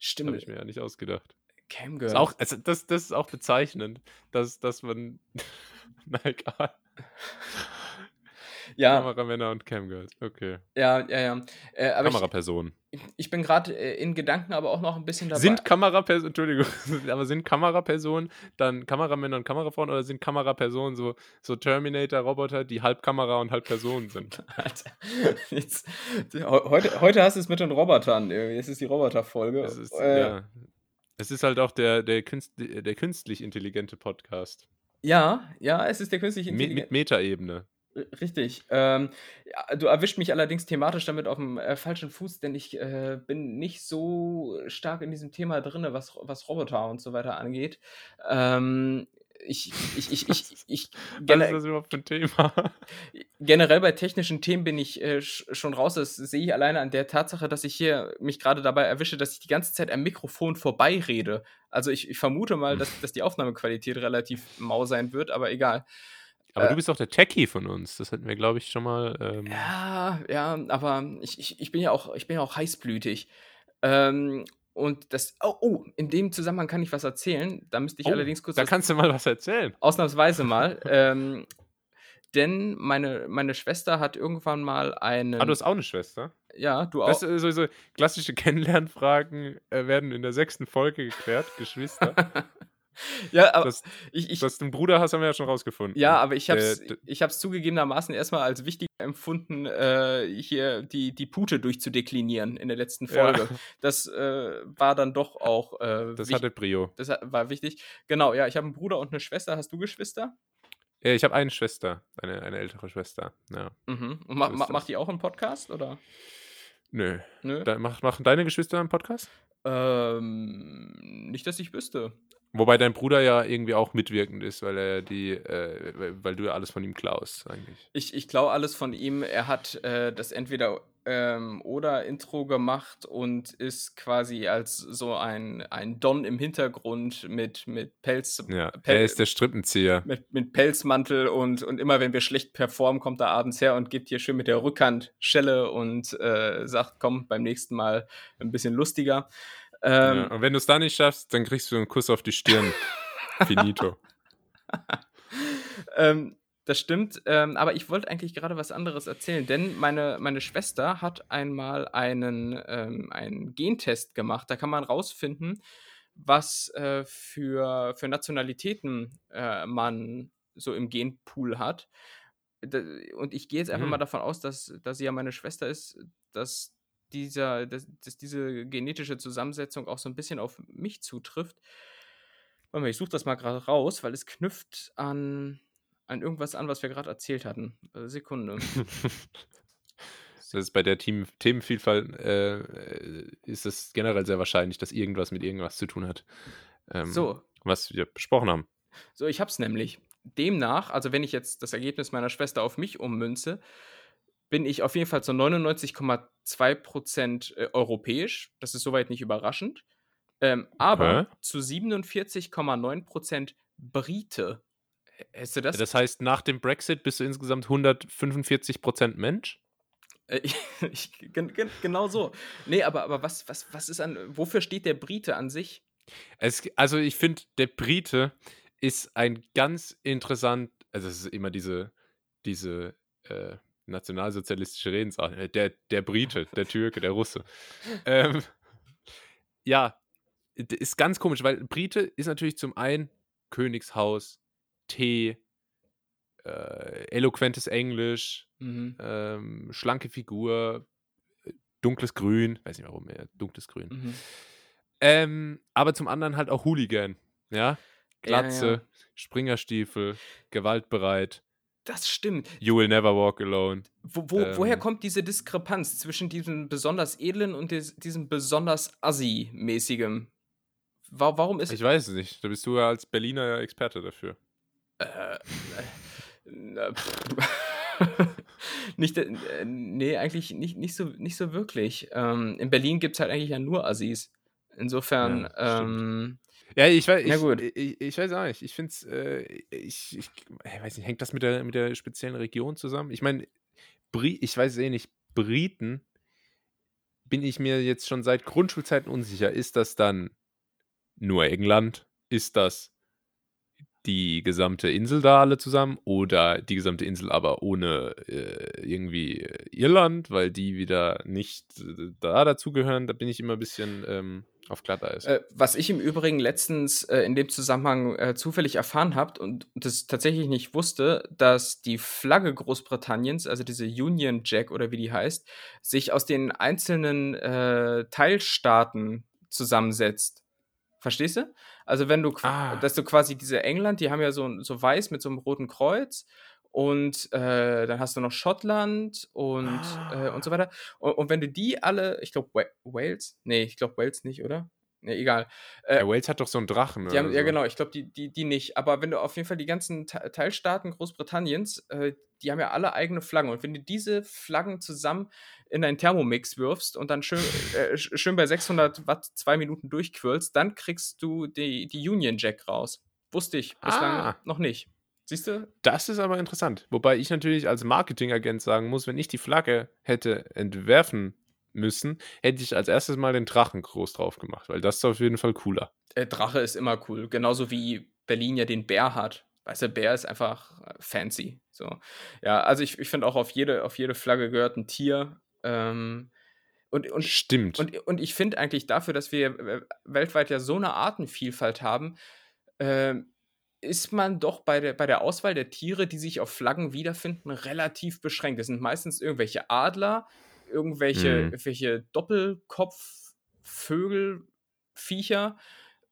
Stimmt. Habe ich mir ja nicht ausgedacht. Camgirl. Ist auch, also das, das ist auch bezeichnend, dass, dass man. Na egal. Ja. Kameramänner und Camgirls, okay. Ja, ja, ja. Äh, Kamerapersonen. Ich, ich, bin gerade äh, in Gedanken aber auch noch ein bisschen dabei. Sind Kamerapersonen, Entschuldigung, aber sind Kamerapersonen dann Kameramänner und Kamerafrauen oder sind Kamerapersonen so, so Terminator-Roboter, die halb Kamera und halb Personen sind? Alter, jetzt, heute, heute hast du es mit den Robotern. Jetzt ist die Roboter-Folge. Es ist, äh, ja. es ist halt auch der, der, Künst, der künstlich intelligente Podcast. Ja, ja, es ist der künstlich intelligente. Mit Metaebene. Richtig. Ähm, ja, du erwischt mich allerdings thematisch damit auf dem äh, falschen Fuß, denn ich äh, bin nicht so stark in diesem Thema drin, was, was Roboter und so weiter angeht. Ähm, ich, ich, ich, ich, ich, Was ist das überhaupt für ein Thema? Generell bei technischen Themen bin ich äh, schon raus. Das sehe ich alleine an der Tatsache, dass ich hier mich gerade dabei erwische, dass ich die ganze Zeit am Mikrofon vorbeirede. Also ich, ich vermute mal, dass, dass die Aufnahmequalität relativ mau sein wird, aber egal. Aber äh, du bist doch der Techie von uns. Das hatten wir, glaube ich, schon mal. Ähm ja, ja, aber ich, ich, ich bin ja auch, ich bin ja auch heißblütig. Ähm, und das, oh, oh, in dem Zusammenhang kann ich was erzählen. Da müsste ich oh, allerdings kurz. Da kannst du mal was erzählen. Ausnahmsweise mal. ähm, denn meine, meine Schwester hat irgendwann mal einen. Ah, du hast auch eine Schwester? Ja, du auch. Das ist sowieso klassische Kennenlernfragen äh, werden in der sechsten Folge geklärt, Geschwister. Ja, aber dass, ich, ich, dass du einen Bruder hast, haben wir ja schon rausgefunden. Ja, aber ich habe es ich hab's zugegebenermaßen erstmal als wichtig empfunden, äh, hier die, die Pute durchzudeklinieren in der letzten Folge. Ja. Das äh, war dann doch auch. Äh, das hatte Brio. Das war wichtig. Genau, ja, ich habe einen Bruder und eine Schwester. Hast du Geschwister? Ja, ich habe eine Schwester, eine, eine ältere Schwester. Ja. Mhm. Und ma ma macht die auch einen Podcast oder? Nö. Nö. Da, mach, machen deine Geschwister einen Podcast? Ähm, nicht, dass ich wüsste. Wobei dein Bruder ja irgendwie auch mitwirkend ist, weil er die, äh, weil du ja alles von ihm klaust, eigentlich. Ich, ich klaue alles von ihm. Er hat äh, das entweder ähm, oder Intro gemacht und ist quasi als so ein, ein Don im Hintergrund mit, mit Pelz. Ja, Pel er ist der Strippenzieher. Mit, mit Pelzmantel und, und immer wenn wir schlecht performen, kommt er abends her und gibt hier schön mit der Rückhand Schelle und äh, sagt, komm, beim nächsten Mal ein bisschen lustiger. Ähm, ja, und wenn du es da nicht schaffst, dann kriegst du einen Kuss auf die Stirn. Finito. ähm, das stimmt, ähm, aber ich wollte eigentlich gerade was anderes erzählen, denn meine, meine Schwester hat einmal einen, ähm, einen Gentest gemacht. Da kann man rausfinden, was äh, für, für Nationalitäten äh, man so im Genpool hat. Und ich gehe jetzt einfach mhm. mal davon aus, dass, dass sie ja meine Schwester ist, dass dieser, dass, dass diese genetische Zusammensetzung auch so ein bisschen auf mich zutrifft. Warte mal, ich suche das mal gerade raus, weil es knüpft an, an irgendwas an, was wir gerade erzählt hatten. Äh, Sekunde. das ist bei der Team Themenvielfalt äh, ist es generell sehr wahrscheinlich, dass irgendwas mit irgendwas zu tun hat. Ähm, so. Was wir besprochen haben. So, ich habe es nämlich. Demnach, also wenn ich jetzt das Ergebnis meiner Schwester auf mich ummünze, bin ich auf jeden Fall zu 99,2% äh, europäisch. Das ist soweit nicht überraschend. Ähm, aber okay. zu 47,9% Brite. Hättest du das? Das heißt, nach dem Brexit bist du insgesamt 145% Mensch? Äh, ich, genau so. Nee, aber, aber was, was, was ist an, wofür steht der Brite an sich? Es, also ich finde, der Brite ist ein ganz interessant, also es ist immer diese, diese, äh, nationalsozialistische Redensart. Äh, der, der Brite, der Türke, der Russe. Ähm, ja, ist ganz komisch, weil Brite ist natürlich zum einen Königshaus, Tee, äh, eloquentes Englisch, Mhm. ähm, schlanke Figur, dunkles Grün, weiß nicht warum, ja, dunkles Grün. Mhm. Ähm, aber zum anderen halt auch Hooligan, ja? Ja, Glatze, ja. Springerstiefel, gewaltbereit, Das stimmt. you will never walk alone. Wo, wo, woher Ähm. kommt diese Diskrepanz zwischen diesem besonders edlen und des, diesem besonders assi-mäßigem? Wa warum ist Ich weiß es nicht, da bist du ja als Berliner ja Experte dafür. Äh, pff. nicht, äh, nee, eigentlich nicht, nicht, so, nicht so wirklich. Ähm, in Berlin gibt es halt eigentlich ja nur Assis. Insofern, Ja, ähm, Ja, ich weiß, Ja, ich, gut. ich, ich weiß auch nicht. Ich finde es, äh, ich, ich, ich weiß nicht, hängt das mit der, mit der speziellen Region zusammen? Ich meine, Bri ich weiß eh nicht, Briten bin ich mir jetzt schon seit Grundschulzeiten unsicher. Ist das dann nur England? Ist das die gesamte Insel da alle zusammen oder die gesamte Insel aber ohne äh, irgendwie Irland, weil die wieder nicht äh, da dazugehören? Da bin ich immer ein bisschen ähm, auf Glatteis. Äh, was ich im Übrigen letztens äh, in dem Zusammenhang äh, zufällig erfahren habe und das tatsächlich nicht wusste, dass die Flagge Großbritanniens, also diese Union Jack oder wie die heißt, sich aus den einzelnen äh, Teilstaaten zusammensetzt. Verstehst du? Also wenn du, Ah. dass du quasi diese England, die haben ja so, so weiß mit so einem roten Kreuz und äh, dann hast du noch Schottland und, äh, und so Ah. weiter. Und, und wenn du die alle, ich glaube Wales, nee, ich glaube Wales nicht, oder? Nee, egal. Äh, Ja, Wales hat doch so einen Drachen. die haben, oder ja, so. genau, ich glaube, die, die, die nicht. Aber wenn du auf jeden Fall die ganzen Te- Teilstaaten Großbritanniens, äh, die haben ja alle eigene Flaggen. Und wenn du diese Flaggen zusammen in einen Thermomix wirfst und dann schön, äh, sch- schön bei 600 Watt zwei Minuten durchquirlst, dann kriegst du die, die Union Jack raus. Wusste ich bislang Ah. noch nicht. Siehst du? Das ist aber interessant. Wobei ich natürlich als Marketingagent sagen muss, wenn ich die Flagge hätte entwerfen müssen, hätte ich als erstes mal den Drachen groß drauf gemacht, weil das ist auf jeden Fall cooler. Äh, Drache ist immer cool. Genauso wie Berlin ja den Bär hat. Weißt du, Bär ist einfach äh, fancy. So. Ja, also ich, ich finde auch auf jede, auf jede Flagge gehört ein Tier. Ähm, und, und, Stimmt. und, und ich finde eigentlich dafür, dass wir äh, weltweit ja so eine Artenvielfalt haben, ähm, ist man doch bei der, bei der Auswahl der Tiere, die sich auf Flaggen wiederfinden, relativ beschränkt. Es sind meistens irgendwelche Adler, irgendwelche, Mhm. irgendwelche Doppelkopfvögel, Viecher.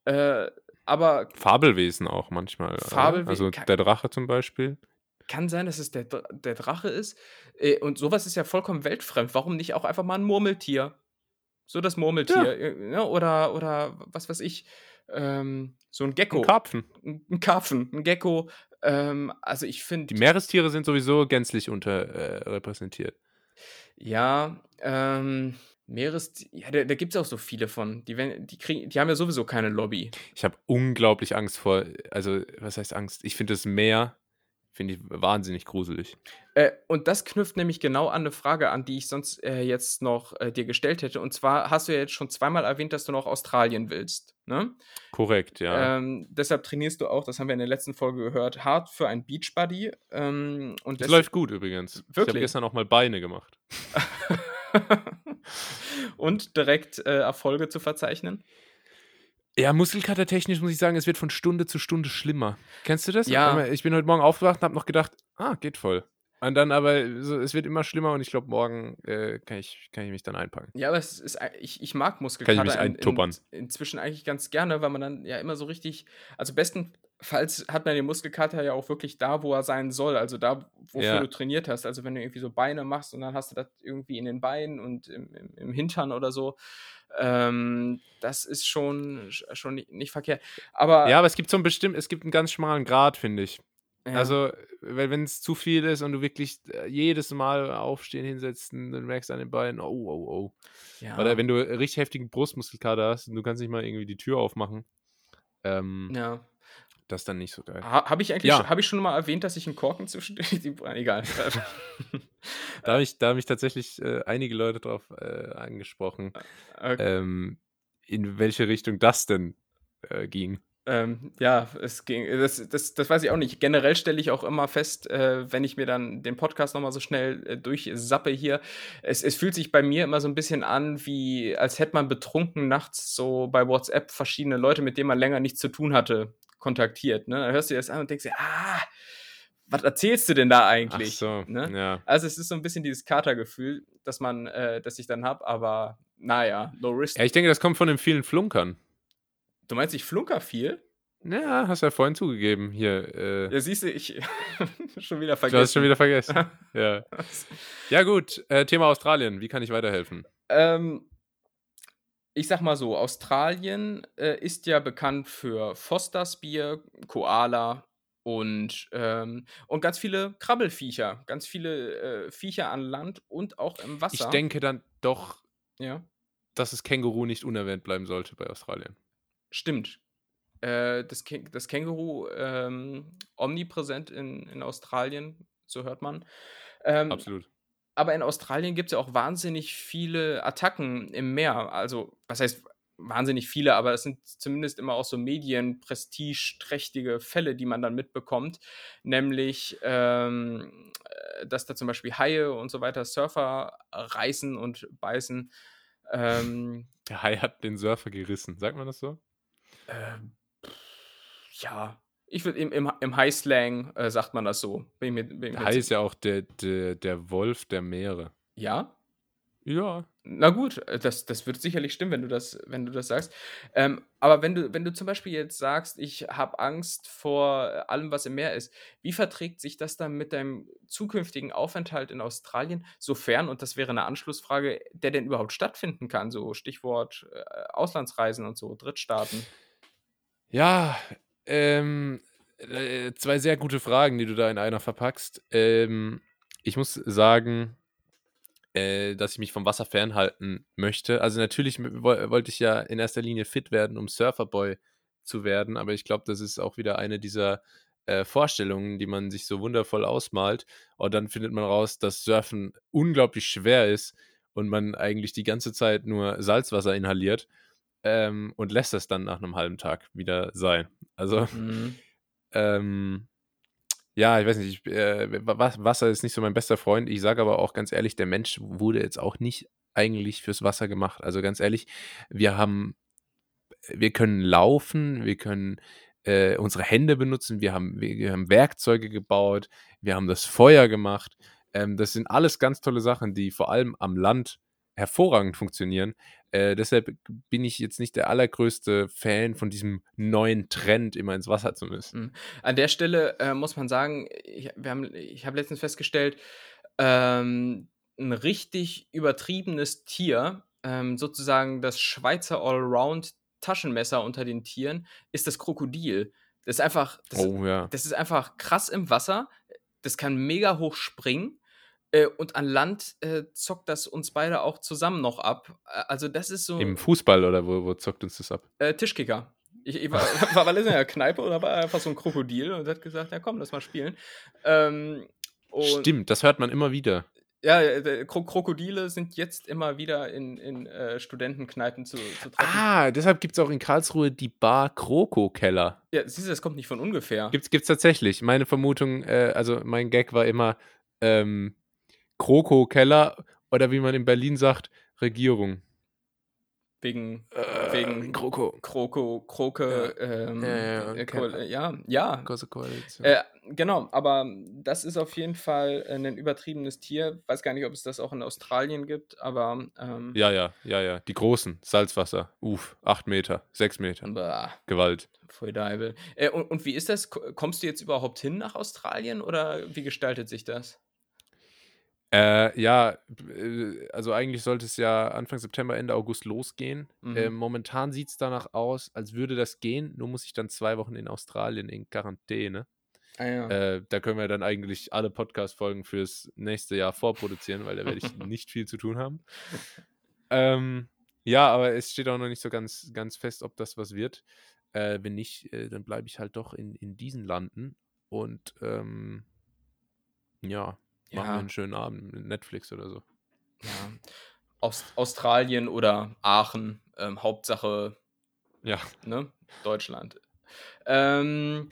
Äh, aber Fabelwesen auch manchmal. oder? Fabelwe- Also der Drache zum Beispiel. kann sein, dass es der, der Drache ist. Äh, und sowas ist ja vollkommen weltfremd. Warum nicht auch einfach mal ein Murmeltier? So das Murmeltier. äh, ne? Oder, oder was weiß ich. Ähm, so ein Gecko. Ein Karpfen. ein, Karpfen, ein Gecko. Ähm, also ich finde. Die Meerestiere sind sowieso gänzlich unterrepräsentiert. Ja, ähm, Meeres. Ja, da, da gibt es auch so viele von. Die, werden- die, kriegen, die haben ja sowieso keine Lobby. ich habe unglaublich Angst vor, also was heißt Angst? Ich finde das Meer, finde ich wahnsinnig gruselig. Äh, und das knüpft nämlich genau an eine Frage an, die ich sonst äh, jetzt noch äh, dir gestellt hätte. Und zwar hast du ja jetzt schon zweimal erwähnt, dass du noch Australien willst. Ne? Korrekt, ja. Ähm, deshalb trainierst du auch, das haben wir in der letzten Folge gehört, hart für ein Beachbuddy. Ähm, und das läuft gut übrigens. Ich habe Wirklich? gestern auch mal Beine gemacht. und direkt äh, Erfolge zu verzeichnen. Ja, muskelkatertechnisch muss ich sagen, es wird von Stunde zu Stunde schlimmer. Kennst du das? Ja. Ich bin heute Morgen aufgewacht und habe noch gedacht, ah, geht voll. Und dann aber, so, es wird immer schlimmer und ich glaube, morgen äh, kann, ich, kann ich mich dann einpacken. Ja, aber es ist, ich, ich mag Kann Muskelkater ich mich in, eintuppern. in, inzwischen eigentlich ganz gerne, weil man dann ja immer so richtig, also bestenfalls hat man den Muskelkater ja auch wirklich da, wo er sein soll, also da, wofür Ja. du trainiert hast. Also wenn du irgendwie so Beine machst und dann hast du das irgendwie in den Beinen und im, im, im Hintern oder so, ähm, das ist schon, schon nicht, nicht verkehrt. Aber Ja, aber es gibt so einen bestimmt, es gibt einen ganz schmalen Grad, finde ich. ja. Also, wenn es zu viel ist und du wirklich äh, jedes Mal aufstehen, hinsetzen, dann merkst du an den Beinen, oh, oh, oh. ja. Oder wenn du richtig heftigen Brustmuskelkater hast und du kannst nicht mal irgendwie die Tür aufmachen, ähm, ja. Das ist dann nicht so geil. Ha, habe ich eigentlich Ja. schon, hab ich schon mal erwähnt, dass ich einen Korken zwischen egal. Da habe ich, da hab ich tatsächlich äh, einige Leute drauf äh, angesprochen, okay. ähm, in welche Richtung das denn äh, ging. Ähm, ja, es ging. Das, das, das weiß ich auch nicht. Generell stelle ich auch immer fest, äh, wenn ich mir dann den Podcast nochmal so schnell äh, durchsappe hier, es, es fühlt sich bei mir immer so ein bisschen an, wie als hätte man betrunken nachts so bei WhatsApp verschiedene Leute, mit denen man länger nichts zu tun hatte, kontaktiert. Ne? Dann hörst du dir das an und denkst dir, ah, was erzählst du denn da eigentlich? Ach so, ne? ja. Also es ist so ein bisschen dieses Katergefühl, dass man, äh, das ich dann habe, aber naja, low risk. Ja, ich denke, das kommt von den vielen Flunkern. Du meinst, ich flunker viel? Ja, hast ja vorhin zugegeben. Hier, äh, Ja, siehst du, ich schon wieder du vergessen. hast schon wieder vergessen. ja. ja, gut. Äh, Thema Australien. Wie kann ich weiterhelfen? Ähm, ich sag mal so, Australien äh, ist ja bekannt für Fosters Bier, Koala und, ähm, und ganz viele Krabbelfiecher. Ganz viele äh, Viecher an Land und auch im Wasser. Ich denke dann doch, Ja, dass das Känguru nicht unerwähnt bleiben sollte bei Australien. stimmt. Äh, das, Kä das Känguru ähm, omnipräsent in, in Australien, so hört man. Ähm, Absolut. Aber in Australien gibt es ja auch wahnsinnig viele Attacken im Meer. Also, was heißt wahnsinnig viele, aber es sind zumindest immer auch so medienprestigeträchtige Fälle, die man dann mitbekommt. Nämlich, ähm, äh, dass da zum Beispiel Haie und so weiter Surfer reißen und beißen. Ähm, Der Hai hat den Surfer gerissen. Sagt man das so? ähm, ja, ich würde im, im, im High-Slang äh, sagt man das so. Bin mir, bin Hai ist ja auch der, der, der Wolf der Meere. ja? Ja. Na gut, äh, das, das wird sicherlich stimmen, wenn du das, wenn du das sagst. Ähm, aber wenn du, wenn du zum Beispiel jetzt sagst, ich habe Angst vor äh, allem, was im Meer ist, wie verträgt sich das dann mit deinem zukünftigen Aufenthalt in Australien, sofern, und das wäre eine Anschlussfrage, der denn überhaupt stattfinden kann? So Stichwort äh, Auslandsreisen und so, Drittstaaten. Ja, ähm, äh, zwei sehr gute Fragen, die du da in einer verpackst. Ähm, ich muss sagen, äh, dass ich mich vom Wasser fernhalten möchte. Also natürlich wollte ich ja in erster Linie fit werden, um Surferboy zu werden, aber ich glaube, das ist auch wieder eine dieser äh, Vorstellungen, die man sich so wundervoll ausmalt. Und dann findet man raus, dass Surfen unglaublich schwer ist und man eigentlich die ganze Zeit nur Salzwasser inhaliert ähm, und lässt das dann nach einem halben Tag wieder sein. Also, Mhm. ähm, ja, ich weiß nicht, ich, äh, Wa- Wasser ist nicht so mein bester Freund. Ich sage aber auch ganz ehrlich, der Mensch wurde jetzt auch nicht eigentlich fürs Wasser gemacht. Also ganz ehrlich, wir haben, wir können laufen, wir können äh, unsere Hände benutzen, wir haben, wir, wir haben Werkzeuge gebaut, wir haben das Feuer gemacht. Ähm, das sind alles ganz tolle Sachen, die vor allem am Land hervorragend funktionieren. Äh, deshalb bin ich jetzt nicht der allergrößte Fan von diesem neuen Trend, immer ins Wasser zu müssen. Mhm. An der Stelle äh, muss man sagen, ich, ich habe letztens festgestellt, ähm, ein richtig übertriebenes Tier, ähm, sozusagen das Schweizer Allround-Taschenmesser unter den Tieren, ist das Krokodil. Das ist einfach, das, Oh ja. das ist einfach krass im Wasser. Das kann mega hoch springen. Äh, und an Land äh, zockt das uns beide auch zusammen noch ab. Äh, Also, das ist so Im Fußball oder wo, wo zockt uns das ab? äh, Tischkicker. Ich, ich war, war, in der Kneipe oder war einfach so ein Krokodil und hat gesagt: Ja, komm, lass mal spielen. Ähm, Stimmt, das hört man immer wieder. Ja, Kro Krokodile sind jetzt immer wieder in, in äh, Studentenkneipen zu, zu treffen. Ah, deshalb gibt es auch in Karlsruhe die Bar Kroko-Keller. Ja, siehst du, das kommt nicht von ungefähr. Gibt's, gibt's tatsächlich. Meine Vermutung, äh, also mein Gag war immer ähm, Kroko-Keller oder wie man in Berlin sagt, Regierung. Wegen, Äh, wegen Kroko. Kroko, Kroke, ähm, Ja, ja, ja, äh, ja, ja. Große Koalition. Äh, genau, aber das ist auf jeden Fall ein übertriebenes Tier. Weiß gar nicht, ob es das auch in Australien gibt, aber ähm, ja, ja, ja, ja. Die großen, Salzwasser. Uff, acht Meter, sechs Meter. bah, Gewalt. Deibel. Äh, und, und wie ist das? Ko- Kommst du jetzt überhaupt hin nach Australien oder wie gestaltet sich das? Äh, ja, äh, also eigentlich sollte es ja Anfang September, Ende August losgehen. Mhm. Äh, momentan sieht es danach aus, als würde das gehen. Nur muss ich dann zwei Wochen in Australien in Quarantäne. Ah, ja. Äh, da können wir dann eigentlich alle Podcast-Folgen fürs nächste Jahr vorproduzieren, weil da werde ich nicht viel zu tun haben. Ähm, ja, aber es steht auch noch nicht so ganz, ganz fest, ob das was wird. Äh, wenn nicht, äh, dann bleibe ich halt doch in, in diesen Landen und ähm, ja, machen wir Ja. einen schönen Abend mit Netflix oder so. ja. Aus, Australien oder Aachen, ähm, Hauptsache Ja, ne? Deutschland. Ähm,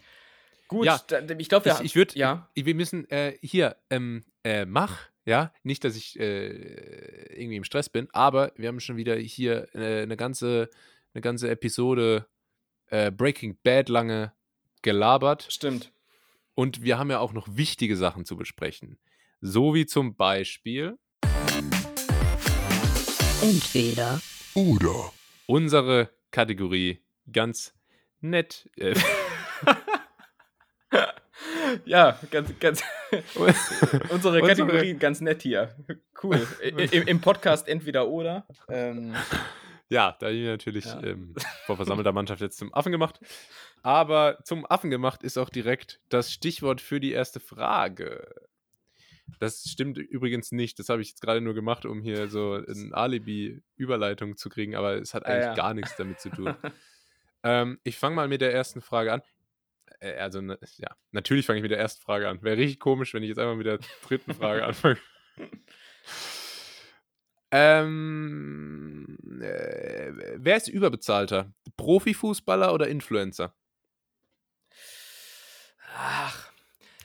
gut, Ja, da, ich glaube, ich, ich würde, ja. wir müssen äh, hier, ähm, äh, mach, ja, nicht, dass ich äh, irgendwie im Stress bin, aber wir haben schon wieder hier äh, eine ganze, eine ganze Episode äh, Breaking Bad lange gelabert. Stimmt. Und wir haben ja auch noch wichtige Sachen zu besprechen. So wie zum Beispiel Entweder Oder. unsere Kategorie ganz nett. Äh, Ja, ganz, ganz. Unsere Kategorie ganz nett hier. Cool. Im, Im Podcast entweder oder. Ähm, ja, da haben wir natürlich Ja. ähm, vor versammelter Mannschaft jetzt zum Affen gemacht. Aber zum Affen gemacht ist auch direkt das Stichwort für die erste Frage. Das stimmt übrigens nicht. Das habe ich jetzt gerade nur gemacht, um hier so eine Alibi-Überleitung zu kriegen, aber es hat Ah, eigentlich ja. gar nichts damit zu tun. ähm, ich fange mal mit der ersten Frage an. Äh, also, ne, ja, natürlich fange ich mit der ersten Frage an. Wäre richtig komisch, wenn ich jetzt einmal mit der dritten Frage anfange. Ähm, äh, wer ist überbezahlter? Profifußballer oder Influencer? ach,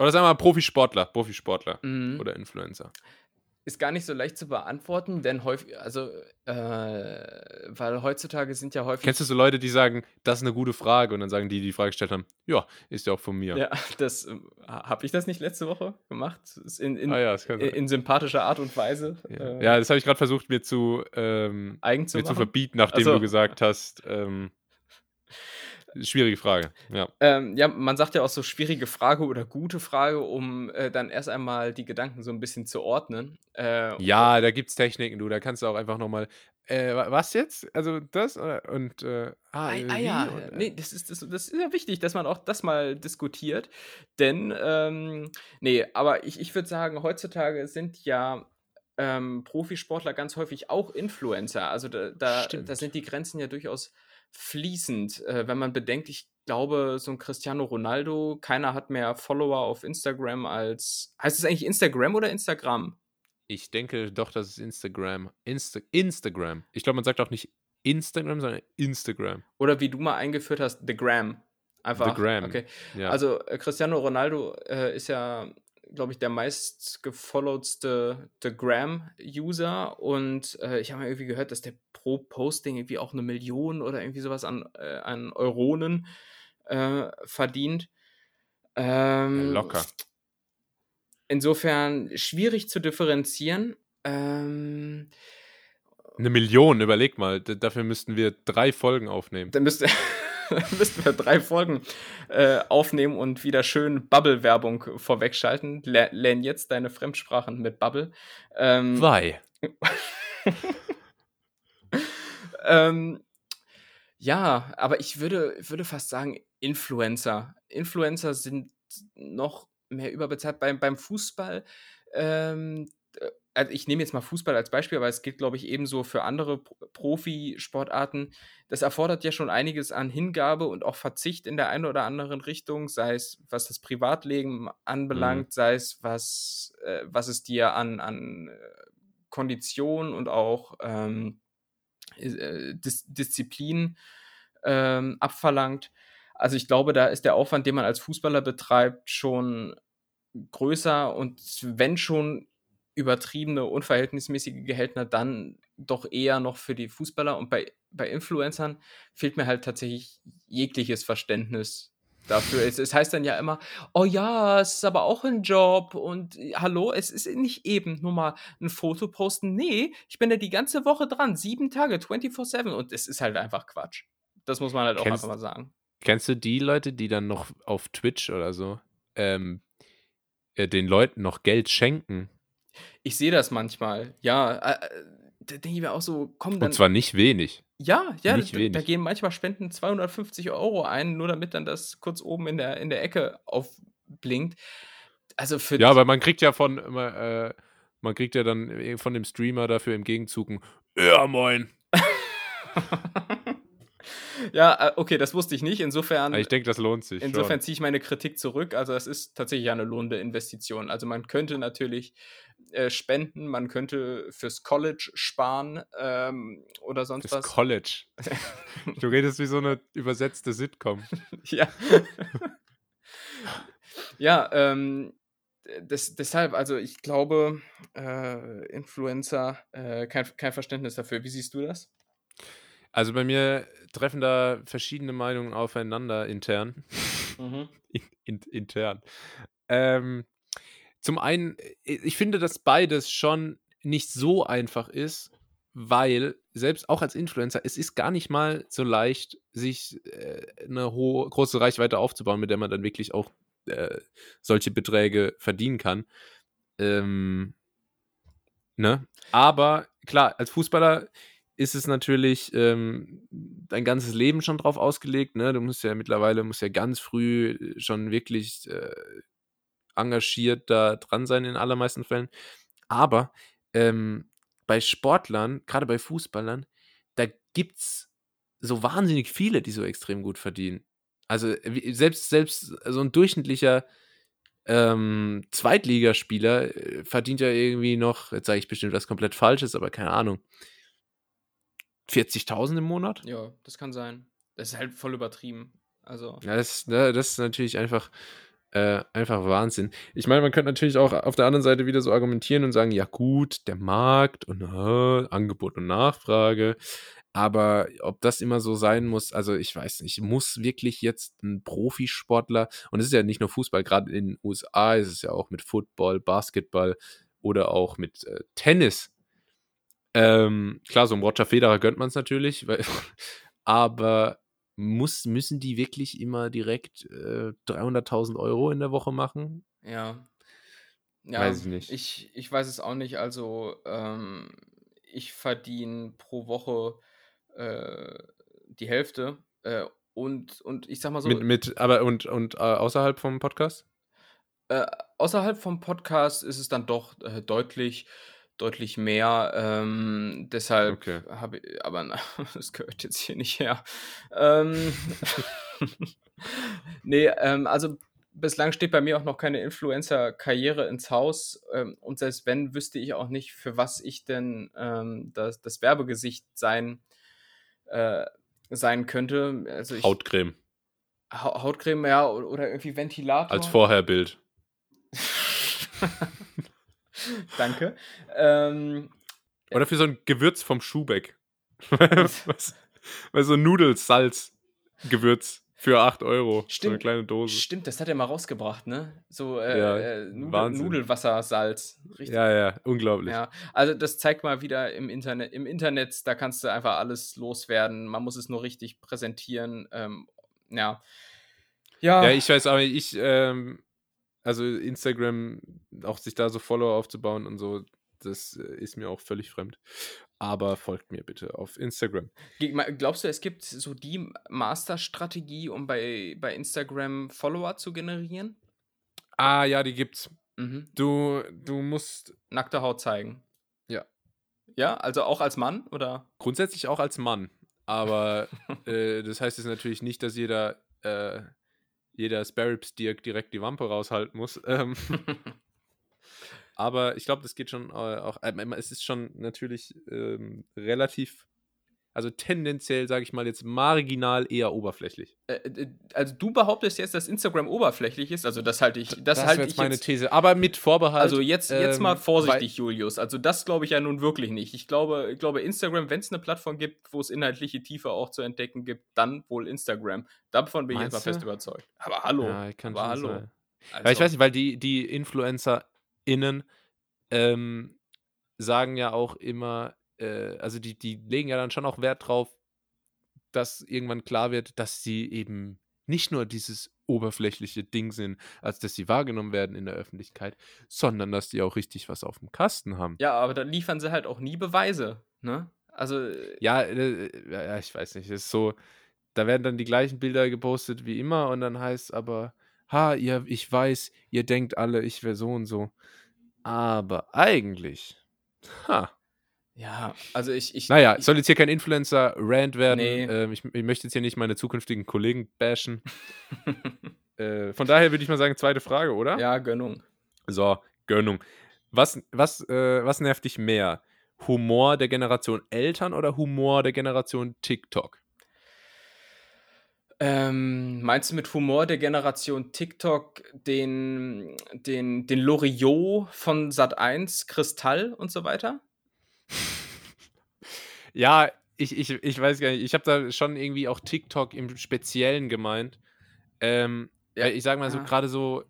Oder sagen wir mal Profisportler, Profisportler mh. oder Influencer. ist gar nicht so leicht zu beantworten, denn häufig, also, äh, weil heutzutage sind ja häufig. Kennst du so Leute, die sagen, das ist eine gute Frage und dann sagen die, die die Frage gestellt haben, ja, ist ja auch von mir. Ja, das habe ich das nicht letzte Woche gemacht. In, in, Ah ja, das kann in, sein. in sympathischer Art und Weise. Ja, äh, ja das habe ich gerade versucht, mir zu, ähm, eigen zu mir zu verbieten, nachdem Ach so. du gesagt hast, ähm, schwierige Frage. Ja. Ähm, ja, man sagt ja auch so schwierige Frage oder gute Frage, um äh, dann erst einmal die Gedanken so ein bisschen zu ordnen. Äh, ja, da gibt es Techniken, du, da kannst du auch einfach nochmal, äh, wa- was jetzt? Also das und, äh, ah, Ah, äh, ah wie? ja, Und, äh, nee, das ist, das, das ist ja wichtig, dass man auch das mal diskutiert. Denn, ähm, nee, aber ich, ich würde sagen, heutzutage sind ja ähm, Profisportler ganz häufig auch Influencer. Also da, da, da sind die Grenzen ja durchaus fließend. Äh, wenn man bedenkt, ich glaube, so ein Cristiano Ronaldo, keiner hat mehr Follower auf Instagram als. Heißt es eigentlich Instagram oder Instagram? Ich denke doch, das ist Instagram. Insta Instagram. Ich glaube, man sagt auch nicht Instagram, sondern Instagram. Oder wie du mal eingeführt hast, The Gram. Einfach. Gram, Okay. Ja. Also äh, Cristiano Ronaldo äh, ist ja, glaube ich, der meist gefollowtste The Gram-User und äh, ich habe mal irgendwie gehört, dass der pro Posting irgendwie auch eine Million oder irgendwie sowas an, äh, an Euronen äh, verdient. Ähm, locker. Insofern schwierig zu differenzieren. Ähm, Eine Million, überleg mal. Dafür müssten wir drei Folgen aufnehmen. Dann müsste, müssten wir drei Folgen äh, aufnehmen und wieder schön Bubble-Werbung vorwegschalten. Ler lern jetzt deine Fremdsprachen mit Bubble. Ähm, Zwei. ähm, ja, aber ich würde, würde fast sagen, Influencer. Influencer sind noch mehr überbezahlt. Beim, beim Fußball, ähm, äh, also ich nehme jetzt mal Fußball als Beispiel, aber es gilt, glaube ich, ebenso für andere Pro- Profisportarten. Das erfordert ja schon einiges an Hingabe und auch Verzicht in der einen oder anderen Richtung, sei es was das Privatleben anbelangt, sei es was, äh, was es dir an, an äh, Kondition und auch ähm, äh, Dis Disziplin ähm, abverlangt. Also ich glaube, da ist der Aufwand, den man als Fußballer betreibt, schon größer und wenn schon übertriebene, unverhältnismäßige Gehälter, dann doch eher noch für die Fußballer. Und bei, bei Influencern fehlt mir halt tatsächlich jegliches Verständnis dafür. es, es heißt dann ja immer, oh ja, es ist aber auch ein Job und äh, hallo, es ist nicht eben nur mal ein Foto posten. Nee, ich bin da die ganze Woche dran, sieben Tage, 24-7 und es ist halt einfach Quatsch. Das muss man halt auch Kennst- einfach mal sagen. Kennst du die Leute, die dann noch auf Twitch oder so ähm, äh, den Leuten noch Geld schenken? Ich sehe das manchmal, ja. Äh, da denke ich mir auch so, komm dann. Und zwar nicht wenig. Ja, ja, Nicht da, da wenig. gehen manchmal Spenden 250 Euro ein, nur damit dann das kurz oben in der, in der Ecke aufblinkt. Also für Ja, aber man kriegt ja von äh, man kriegt ja dann äh, von dem Streamer dafür im Gegenzug ein Ja, moin. ja, äh, okay, das wusste ich nicht. Insofern, Ich denke, das lohnt sich. insofern ziehe ich meine Kritik zurück. Also es ist tatsächlich eine lohnende Investition. Also man könnte natürlich äh, spenden, man könnte fürs College sparen ähm, oder sonst Das was. College. Du redest wie so eine übersetzte Sitcom. Ja. ja, ähm, des, deshalb, also ich glaube, äh, Influencer, äh, kein, kein Verständnis dafür. Wie siehst du das? Also bei mir treffen da verschiedene Meinungen aufeinander intern. Mhm. In, in, intern. Ähm, zum einen, äh, ich finde, dass beides schon nicht so einfach ist, weil selbst auch als Influencer, es ist gar nicht mal so leicht, sich äh, eine hohe, große Reichweite aufzubauen, mit der man dann wirklich auch äh, solche Beträge verdienen kann. Ähm, ne? Aber klar, als Fußballer ist es natürlich ähm, dein ganzes Leben schon drauf ausgelegt. Ne? Du musst ja mittlerweile, musst ja ganz früh schon wirklich äh, engagiert da dran sein in allermeisten Fällen. Aber ähm, bei Sportlern, gerade bei Fußballern, da gibt es so wahnsinnig viele, die so extrem gut verdienen. Also selbst, selbst so ein durchschnittlicher ähm, Zweitligaspieler äh, verdient ja irgendwie noch, jetzt sage ich bestimmt was komplett Falsches, aber keine Ahnung, 40.000 im Monat? Ja, das kann sein. Das ist halt voll übertrieben. Also. Ja, das, ne, das ist natürlich einfach, äh, einfach Wahnsinn. Ich meine, man könnte natürlich auch auf der anderen Seite wieder so argumentieren und sagen, ja gut, der Markt und äh, Angebot und Nachfrage. Aber ob das immer so sein muss, also ich weiß nicht, muss wirklich jetzt ein Profisportler, und es ist ja nicht nur Fußball, gerade in den USA ist es ja auch mit Football, Basketball oder auch mit äh, Tennis. Ähm, klar, so einem Roger Federer gönnt man es natürlich, weil, aber muss, müssen die wirklich immer direkt äh, 300.000 Euro in der Woche machen? Ja. Ja, Weiß ich nicht. Ich, ich weiß es auch nicht. Also, ähm, ich verdiene pro Woche äh, die Hälfte. Äh, und, und ich sag mal so. Mit, mit aber und, und äh, außerhalb vom Podcast? Äh, außerhalb vom Podcast ist es dann doch äh, deutlich, deutlich mehr. Ähm, deshalb Okay. habe ich, aber na, das gehört jetzt hier nicht her. Ähm, nee, ähm, also bislang steht bei mir auch noch keine Influencer-Karriere ins Haus. Ähm, und selbst wenn, wüsste ich auch nicht, für was ich denn ähm, das, das Werbegesicht sein, äh, sein könnte. Also ich, Hautcreme Ha- Hautcreme, ja, oder irgendwie Ventilator. als Vorherbild. Danke. Ähm, Oder für so ein Gewürz vom Schubeck. Was, weil so Nudelsalz-Gewürz für 8 Euro. So eine Stimmt. kleine Dose. Stimmt, das hat er mal rausgebracht, ne? So äh, Ja, äh, Nudel. Nudelwassersalz. Richtig. Ja, ja, unglaublich. Ja, also das zeigt mal wieder im Internet, im Internet, da kannst du einfach alles loswerden. Man muss es nur richtig präsentieren. Ähm, ja. Ja, Ja, ich weiß aber, ich, ähm, also Instagram, auch sich da so Follower aufzubauen und so, das äh, ist mir auch völlig fremd. Aber folgt mir bitte auf Instagram. Glaubst du, es gibt so die Masterstrategie, um bei, bei Instagram Follower zu generieren? Ah, ja, die gibt's. Mhm. Du, du musst Nackte Haut zeigen. Ja. Ja, also auch als Mann oder? grundsätzlich auch als Mann, aber äh, das heißt jetzt natürlich nicht, dass jeder, äh, jeder Sparrows Dirk direkt die Wampe raushalten muss. Ähm, aber ich glaube, das geht schon äh, auch. Äh, es ist schon natürlich ähm, relativ, also tendenziell, sage ich mal, jetzt marginal eher oberflächlich. Äh, äh, also du behauptest jetzt, dass Instagram oberflächlich ist. Also das halte ich, das, wäre halte jetzt ich meine jetzt, These. Aber mit Vorbehalt. Also jetzt, jetzt mal ähm, vorsichtig, Julius. Also das glaube ich ja nun wirklich nicht. Ich glaube, ich glaube Instagram, wenn es eine Plattform gibt, wo es inhaltliche Tiefe auch zu entdecken gibt, dann wohl Instagram. Davon bin ich jetzt mal Meinst du? fest überzeugt. Aber hallo. Ja, ich kann aber hallo. Also, Weil ich weiß nicht, weil die, die InfluencerInnen ähm, sagen ja auch immer, äh, also die, die legen ja dann schon auch Wert drauf, dass irgendwann klar wird, dass sie eben nicht nur dieses oberflächliche Ding sind, als dass sie wahrgenommen werden in der Öffentlichkeit, sondern dass die auch richtig was auf dem Kasten haben. Ja, aber dann liefern sie halt auch nie Beweise. Ne? Also, äh, Ja, äh, ja, ich weiß nicht, ist so, da werden dann die gleichen Bilder gepostet wie immer und dann heißt aber, ha, ihr, ich weiß, ihr denkt alle, ich wäre so und so. Aber eigentlich, ha. Ja, also ich. ich Naja, ich, soll jetzt hier kein Influencer-Rant werden. Nee. Ähm, ich, ich möchte jetzt hier nicht meine zukünftigen Kollegen bashen. Äh, von daher würde ich mal sagen, zweite Frage, oder? ja, Gönnung. So, Gönnung. Was, was, äh, was nervt dich mehr? Humor der Generation Eltern oder Humor der Generation TikTok? Ähm, meinst du mit Humor der Generation TikTok den, den, den Loriot von Sat1, Kristall und so weiter? Ja, ich, ich, ich weiß gar nicht. Ich habe da schon irgendwie auch TikTok im Speziellen gemeint. Ähm, Ja, ich sag mal so, ah. gerade so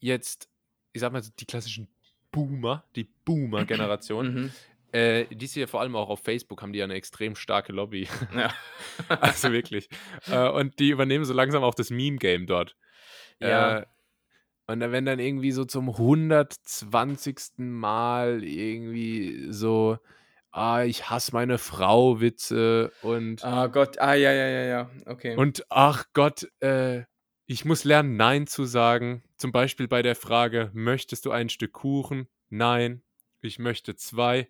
jetzt, ich sag mal so, die klassischen Boomer, die Boomer-Generation, Mhm. äh, die ist hier vor allem auch auf Facebook, haben die ja eine extrem starke Lobby. Ja. also wirklich. Äh, und die übernehmen so langsam auch das Meme-Game dort. Ja. Äh, und dann, wenn dann irgendwie so zum 120. Mal irgendwie so, ah, ich hasse meine Frau Witze und, Ah Gott, ah ja, ja, ja, ja, okay. und ach Gott, äh, ich muss lernen, Nein zu sagen. Zum Beispiel bei der Frage, möchtest du ein Stück Kuchen? Nein, ich möchte zwei.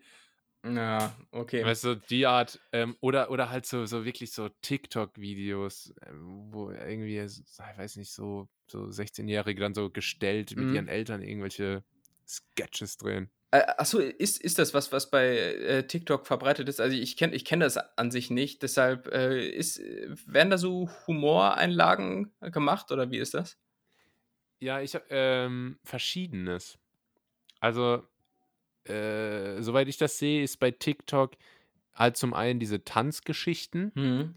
ja, okay. Weißt du, die Art, ähm, oder, oder halt so, so wirklich so TikTok-Videos, ähm, wo irgendwie, ich weiß nicht, so, so 16-Jährige dann so gestellt mit Mhm. ihren Eltern irgendwelche Sketches drehen. Äh, achso, ist, ist das was, was bei äh, TikTok verbreitet ist? Also ich kenne ich kenn das an sich nicht, deshalb äh, ist, werden da so Humoreinlagen gemacht oder wie ist das? Ja, ich habe ähm, verschiedenes. Also, äh, soweit ich das sehe, ist bei TikTok halt zum einen diese Tanzgeschichten, Mhm.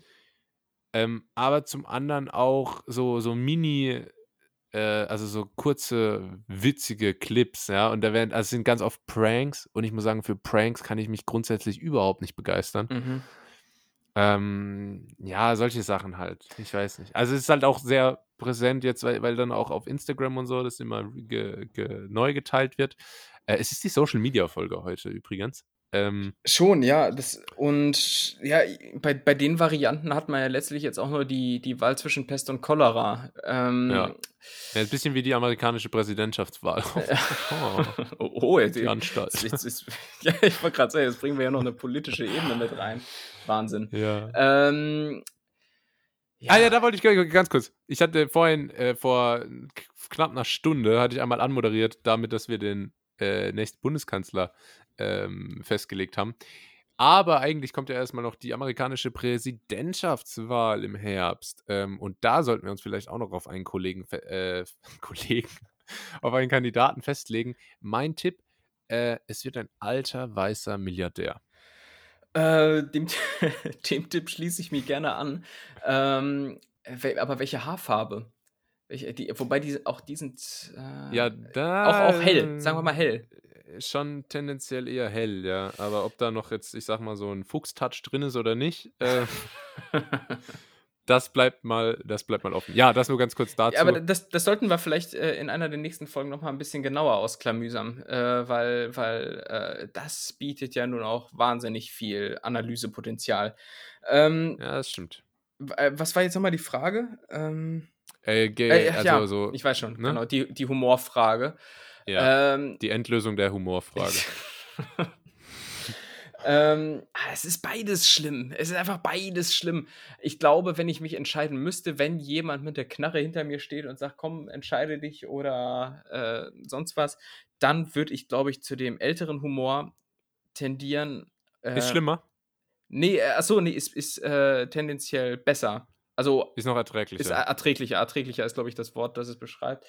ähm, aber zum anderen auch so, so Mini, äh, also so kurze, witzige Clips, ja. Und da werden, also es sind ganz oft Pranks und ich muss sagen, für Pranks kann ich mich grundsätzlich überhaupt nicht begeistern. Mhm. Ähm, ja, solche Sachen halt. Ich weiß nicht. Also es ist halt auch sehr präsent jetzt, weil, weil dann auch auf Instagram und so das immer ge, ge, neu geteilt wird. Äh, es ist die Social Media Folge heute übrigens. Ähm, Schon, ja. Das, und ja, bei, bei den Varianten hat man ja letztlich jetzt auch nur die, die Wahl zwischen Pest und Cholera. Ähm, Ja. ja, ein bisschen wie die amerikanische Präsidentschaftswahl. oh, oh, oh jetzt, die Anstalt. jetzt, ja, ich wollte gerade sagen, jetzt bringen wir ja noch eine politische Ebene mit rein. Wahnsinn. Ja. Ähm, Ah ja, da wollte ich ganz kurz. Ich hatte vorhin, äh, vor knapp einer Stunde, hatte ich einmal anmoderiert, damit, dass wir den äh, nächsten Bundeskanzler ähm, festgelegt haben. Aber eigentlich kommt ja erstmal noch die amerikanische Präsidentschaftswahl im Herbst. Ähm, und da sollten wir uns vielleicht auch noch auf einen Kollegen, äh, Kollegen, auf einen Kandidaten festlegen. Mein Tipp, äh, es wird ein alter weißer Milliardär. Äh, dem, dem Tipp schließe ich mich gerne an. Ähm, aber welche Haarfarbe? Welche, die, wobei die auch die sind äh, Ja, da. auch, auch hell, sagen wir mal hell. Schon tendenziell eher hell, ja. Aber ob da noch jetzt, ich sag mal, so ein Fuchstouch drin ist oder nicht, äh, das bleibt mal, das bleibt mal offen. Ja, das nur ganz kurz dazu. Ja, aber das, das sollten wir vielleicht äh, in einer der nächsten Folgen noch mal ein bisschen genauer ausklamüsern, äh, weil, weil äh, das bietet ja nun auch wahnsinnig viel Analysepotenzial. Ähm, ja, das stimmt. äh, was war jetzt nochmal die Frage? Ähm, Äh, also ja, so, ich weiß schon, ne? genau, die, die Humorfrage. Ja, Ähm, die Endlösung der Humorfrage. ähm, ah, es ist beides schlimm. Es ist einfach beides schlimm. Ich glaube, wenn ich mich entscheiden müsste, wenn jemand mit der Knarre hinter mir steht und sagt, komm, entscheide dich oder äh, sonst was, dann würde ich, glaube ich, zu dem älteren Humor tendieren. Äh, ist schlimmer, Nee, äh, achso, nee, ist, ist äh, tendenziell besser. Also ist noch erträglicher. ist er- erträglicher. Erträglicher ist, glaube ich, das Wort, das es beschreibt.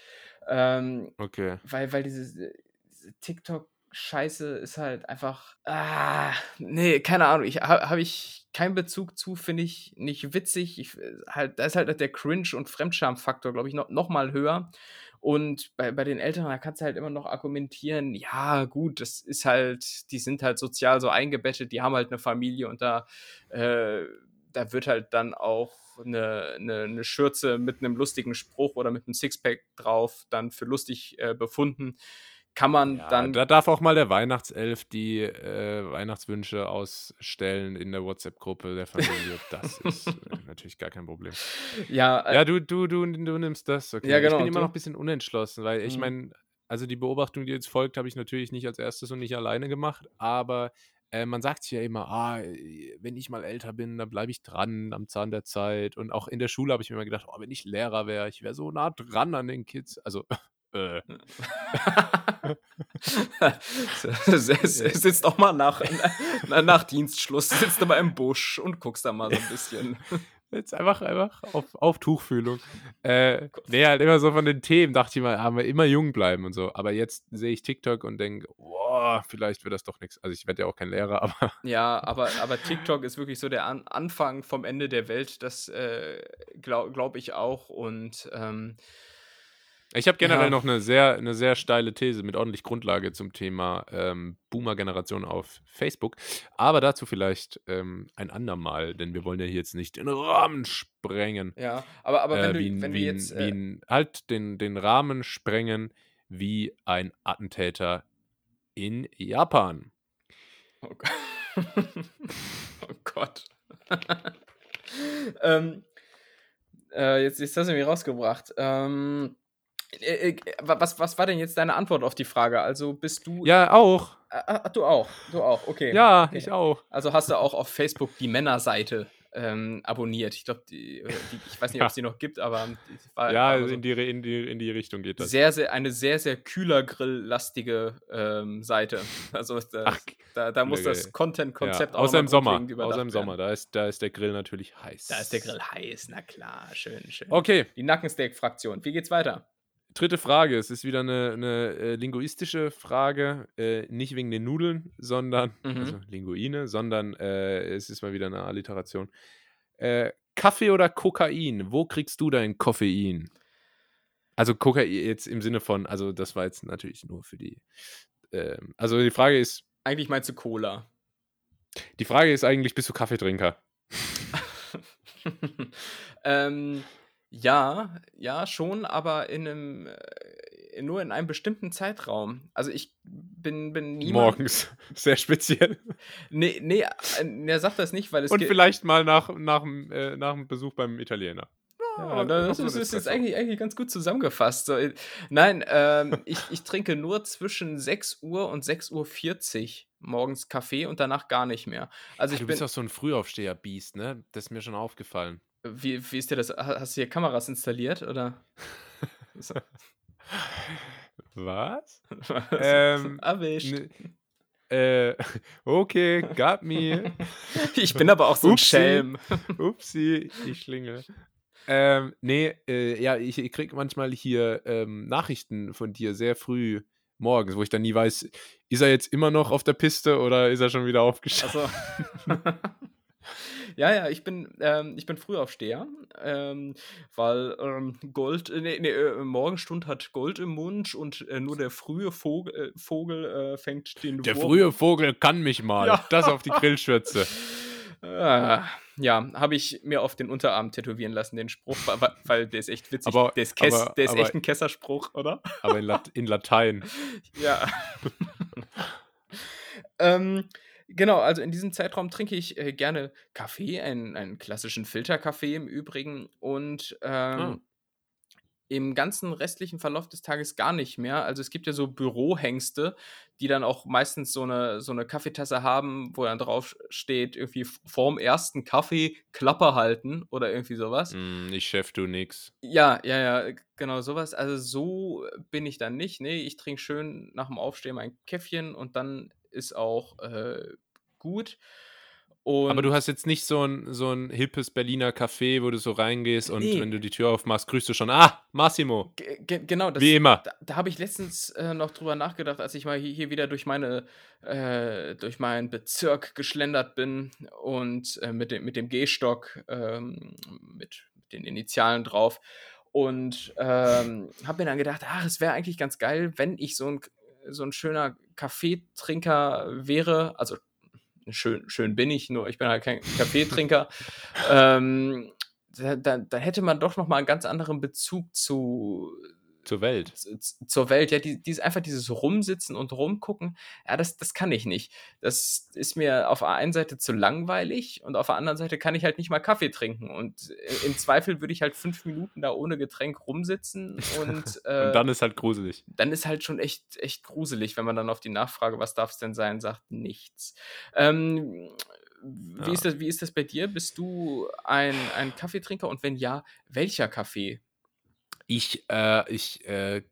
Ähm, okay. weil, weil diese, diese TikTok-Scheiße ist halt einfach. Ah, nee, keine Ahnung. Ich habe hab ich keinen Bezug zu, finde ich nicht witzig. Ich, äh, halt, da ist halt der Cringe- und Fremdscham-Faktor, glaube ich, noch, noch mal höher. Und bei, bei den Älteren, da kannst du halt immer noch argumentieren, ja, gut, das ist halt, die sind halt sozial so eingebettet, die haben halt eine Familie und da, äh, da wird halt dann auch eine, eine, eine Schürze mit einem lustigen Spruch oder mit einem Sixpack drauf dann für lustig äh, befunden. Kann man Ja, dann. da darf auch mal der Weihnachtself die äh, Weihnachtswünsche ausstellen in der WhatsApp-Gruppe der Familie. Das ist äh, natürlich gar kein Problem. ja, äh, Ja, du, du, du, du nimmst das. Okay. Ja, genau, Ich bin immer noch ein bisschen unentschlossen, weil ich Mhm. meine, also die Beobachtung, die jetzt folgt, habe ich natürlich nicht als erstes und nicht alleine gemacht, aber äh, man sagt sich ja immer, ah, äh, wenn ich mal älter bin, dann bleibe ich dran am Zahn der Zeit. Und auch in der Schule habe ich mir immer gedacht, oh, wenn ich Lehrer wäre, ich wäre so nah dran an den Kids. Also, äh, es sitzt auch mal nach, na, nach Dienstschluss, sitzt du mal im Busch und guckst da mal so ein bisschen. Jetzt einfach, einfach auf, auf Tuchfühlung. Äh, nee, halt immer so von den Themen dachte ich mal, haben wir immer jung bleiben und so. Aber jetzt sehe ich TikTok und denke, oh, vielleicht wird das doch nichts. Also ich werde ja auch kein Lehrer, aber. Ja, aber, aber TikTok ist wirklich so der An Anfang vom Ende der Welt, das äh, glaube glaub ich auch. Und ähm, ich habe generell ja. noch eine sehr, eine sehr steile These mit ordentlich Grundlage zum Thema ähm, Boomer-Generation auf Facebook. Aber dazu vielleicht ähm, ein andermal, denn wir wollen ja hier jetzt nicht den Rahmen sprengen. Ja, aber, aber wenn, Äh, du, wie ein, wenn du wie jetzt. ein, wie Äh, ein, halt den, den Rahmen sprengen wie ein Attentäter in Japan. oh Gott. oh Gott. ähm, äh, jetzt, jetzt hast du mich rausgebracht. Ähm, äh, äh, was, was war denn jetzt deine Antwort auf die Frage? Also bist du. Ja, auch. Ah, ah, du auch. Du auch, okay. Ja, okay. ich auch. Also hast du auch auf Facebook die Männerseite ähm, abonniert. Ich glaube, die, die, ich weiß nicht, ob es die noch gibt, aber die war, Ja, war so in, die, in, die, in die Richtung geht das. sehr, sehr, eine sehr, sehr kühler Grill-lastige ähm, Seite. Also das, Ach, da, da muss das. Content-Konzept Ja, auch außer im Sommer. Außer im. Sommer. Da ist, da ist der Grill natürlich heiß. Da ist der Grill heiß, na klar, schön, schön. Okay, Die Nackensteak-Fraktion. Wie geht's weiter? Dritte Frage. Es ist wieder eine, eine äh, linguistische Frage. Äh, nicht wegen den Nudeln, sondern, Mhm. also Linguine, sondern äh, es ist mal wieder eine Alliteration. Äh, Kaffee oder Kokain? Wo kriegst du dein Koffein? Also Kokain jetzt im Sinne von, also das war jetzt natürlich nur für die. ähm, also die Frage ist, Eigentlich meinst du Cola. die Frage ist eigentlich, bist du Kaffeetrinker? ähm, ja, ja, schon, aber in einem, äh, nur in einem bestimmten Zeitraum. Also ich bin, bin niemand. Morgens. Sehr speziell. Nee, nee, äh, er sagt das nicht, weil es Und vielleicht mal nach, nach, dem, äh, nach dem Besuch beim Italiener. Ja, das ist, ist jetzt eigentlich, eigentlich ganz gut zusammengefasst. So, äh, nein, ähm, ich, ich trinke nur zwischen 6 Uhr und 6.40 Uhr morgens Kaffee und danach gar nicht mehr. Also Ah, ich du bin, bist auch so ein Frühaufsteher-Biest, ne? Das ist mir schon aufgefallen. Wie, wie ist dir das? Ha- Hast du hier Kameras installiert oder? So, Was? Ähm, Erwischt. Ne, äh, okay, got me. Ich bin aber auch so ein Upsi. Schelm. Upsi, ich schlingel. Ähm, nee, äh, ja, ich, ich krieg manchmal hier ähm, Nachrichten von dir sehr früh morgens, wo ich dann nie weiß, ist er jetzt immer noch auf der Piste oder ist er schon wieder aufgestanden? Also. Ja, ja, ich bin, ähm, ich bin Frühaufsteher, ähm, weil ähm, Gold, äh, nee, nee, äh, Morgenstund hat Gold im Mund und äh, nur der frühe Vogel, äh, Vogel äh, fängt den Der Wurm. frühe Vogel kann mich mal. Ja. Das auf die Grillschürze. Ah, ja, habe ich mir auf den Unterarm tätowieren lassen, den Spruch, weil, weil der ist echt witzig. Aber- der ist, Kess, aber- der ist aber- echt ein Kesserspruch, oder? Aber in, Lat in Latein. Ja. ähm, genau, also in diesem Zeitraum trinke ich äh, gerne Kaffee, einen, einen klassischen Filterkaffee im Übrigen und ähm, Ah. im ganzen restlichen Verlauf des Tages gar nicht mehr. Also es gibt ja so Bürohengste, die dann auch meistens so eine, so eine Kaffeetasse haben, wo dann drauf steht, irgendwie vorm ersten Kaffee Klappe halten oder irgendwie sowas. Mm, ich Chef, du nix. Ja, ja, ja, genau sowas. Also so bin ich dann nicht. Nee, ich trinke schön nach dem Aufstehen mein Käffchen und dann ist auch äh, gut. Und Aber du hast jetzt nicht so ein, so ein hippes Berliner Café, wo du so reingehst und Nee. wenn du die Tür aufmachst, grüßt du schon, ah, Massimo. Ge- genau, das, Wie immer. da, da habe ich letztens äh, noch drüber nachgedacht, als ich mal hier, hier wieder durch meine äh, durch meinen Bezirk geschlendert bin und äh, mit dem mit dem Gehstock ähm, mit den Initialen drauf und ähm, habe mir dann gedacht, ach, es wäre eigentlich ganz geil, wenn ich so ein so ein schöner Kaffeetrinker wäre, also schön, schön bin ich, nur ich bin halt kein Kaffeetrinker. ähm, da, da, da hätte man doch noch mal einen ganz anderen Bezug zu, Zur Welt. zur Welt. Ja, die, dieses, einfach dieses Rumsitzen und Rumgucken, ja, das, das kann ich nicht. Das ist mir auf der einen Seite zu langweilig und auf der anderen Seite kann ich halt nicht mal Kaffee trinken. Und äh, im Zweifel würde ich halt fünf Minuten da ohne Getränk rumsitzen und, äh, Und dann ist halt gruselig. dann ist halt schon echt, echt gruselig, wenn man dann auf die Nachfrage, was darf es denn sein, sagt nichts. Ähm, wie, Ja. ist das, wie ist das bei dir? Bist du ein, ein Kaffeetrinker und wenn ja, welcher Kaffee? Ich, äh, ich, äh,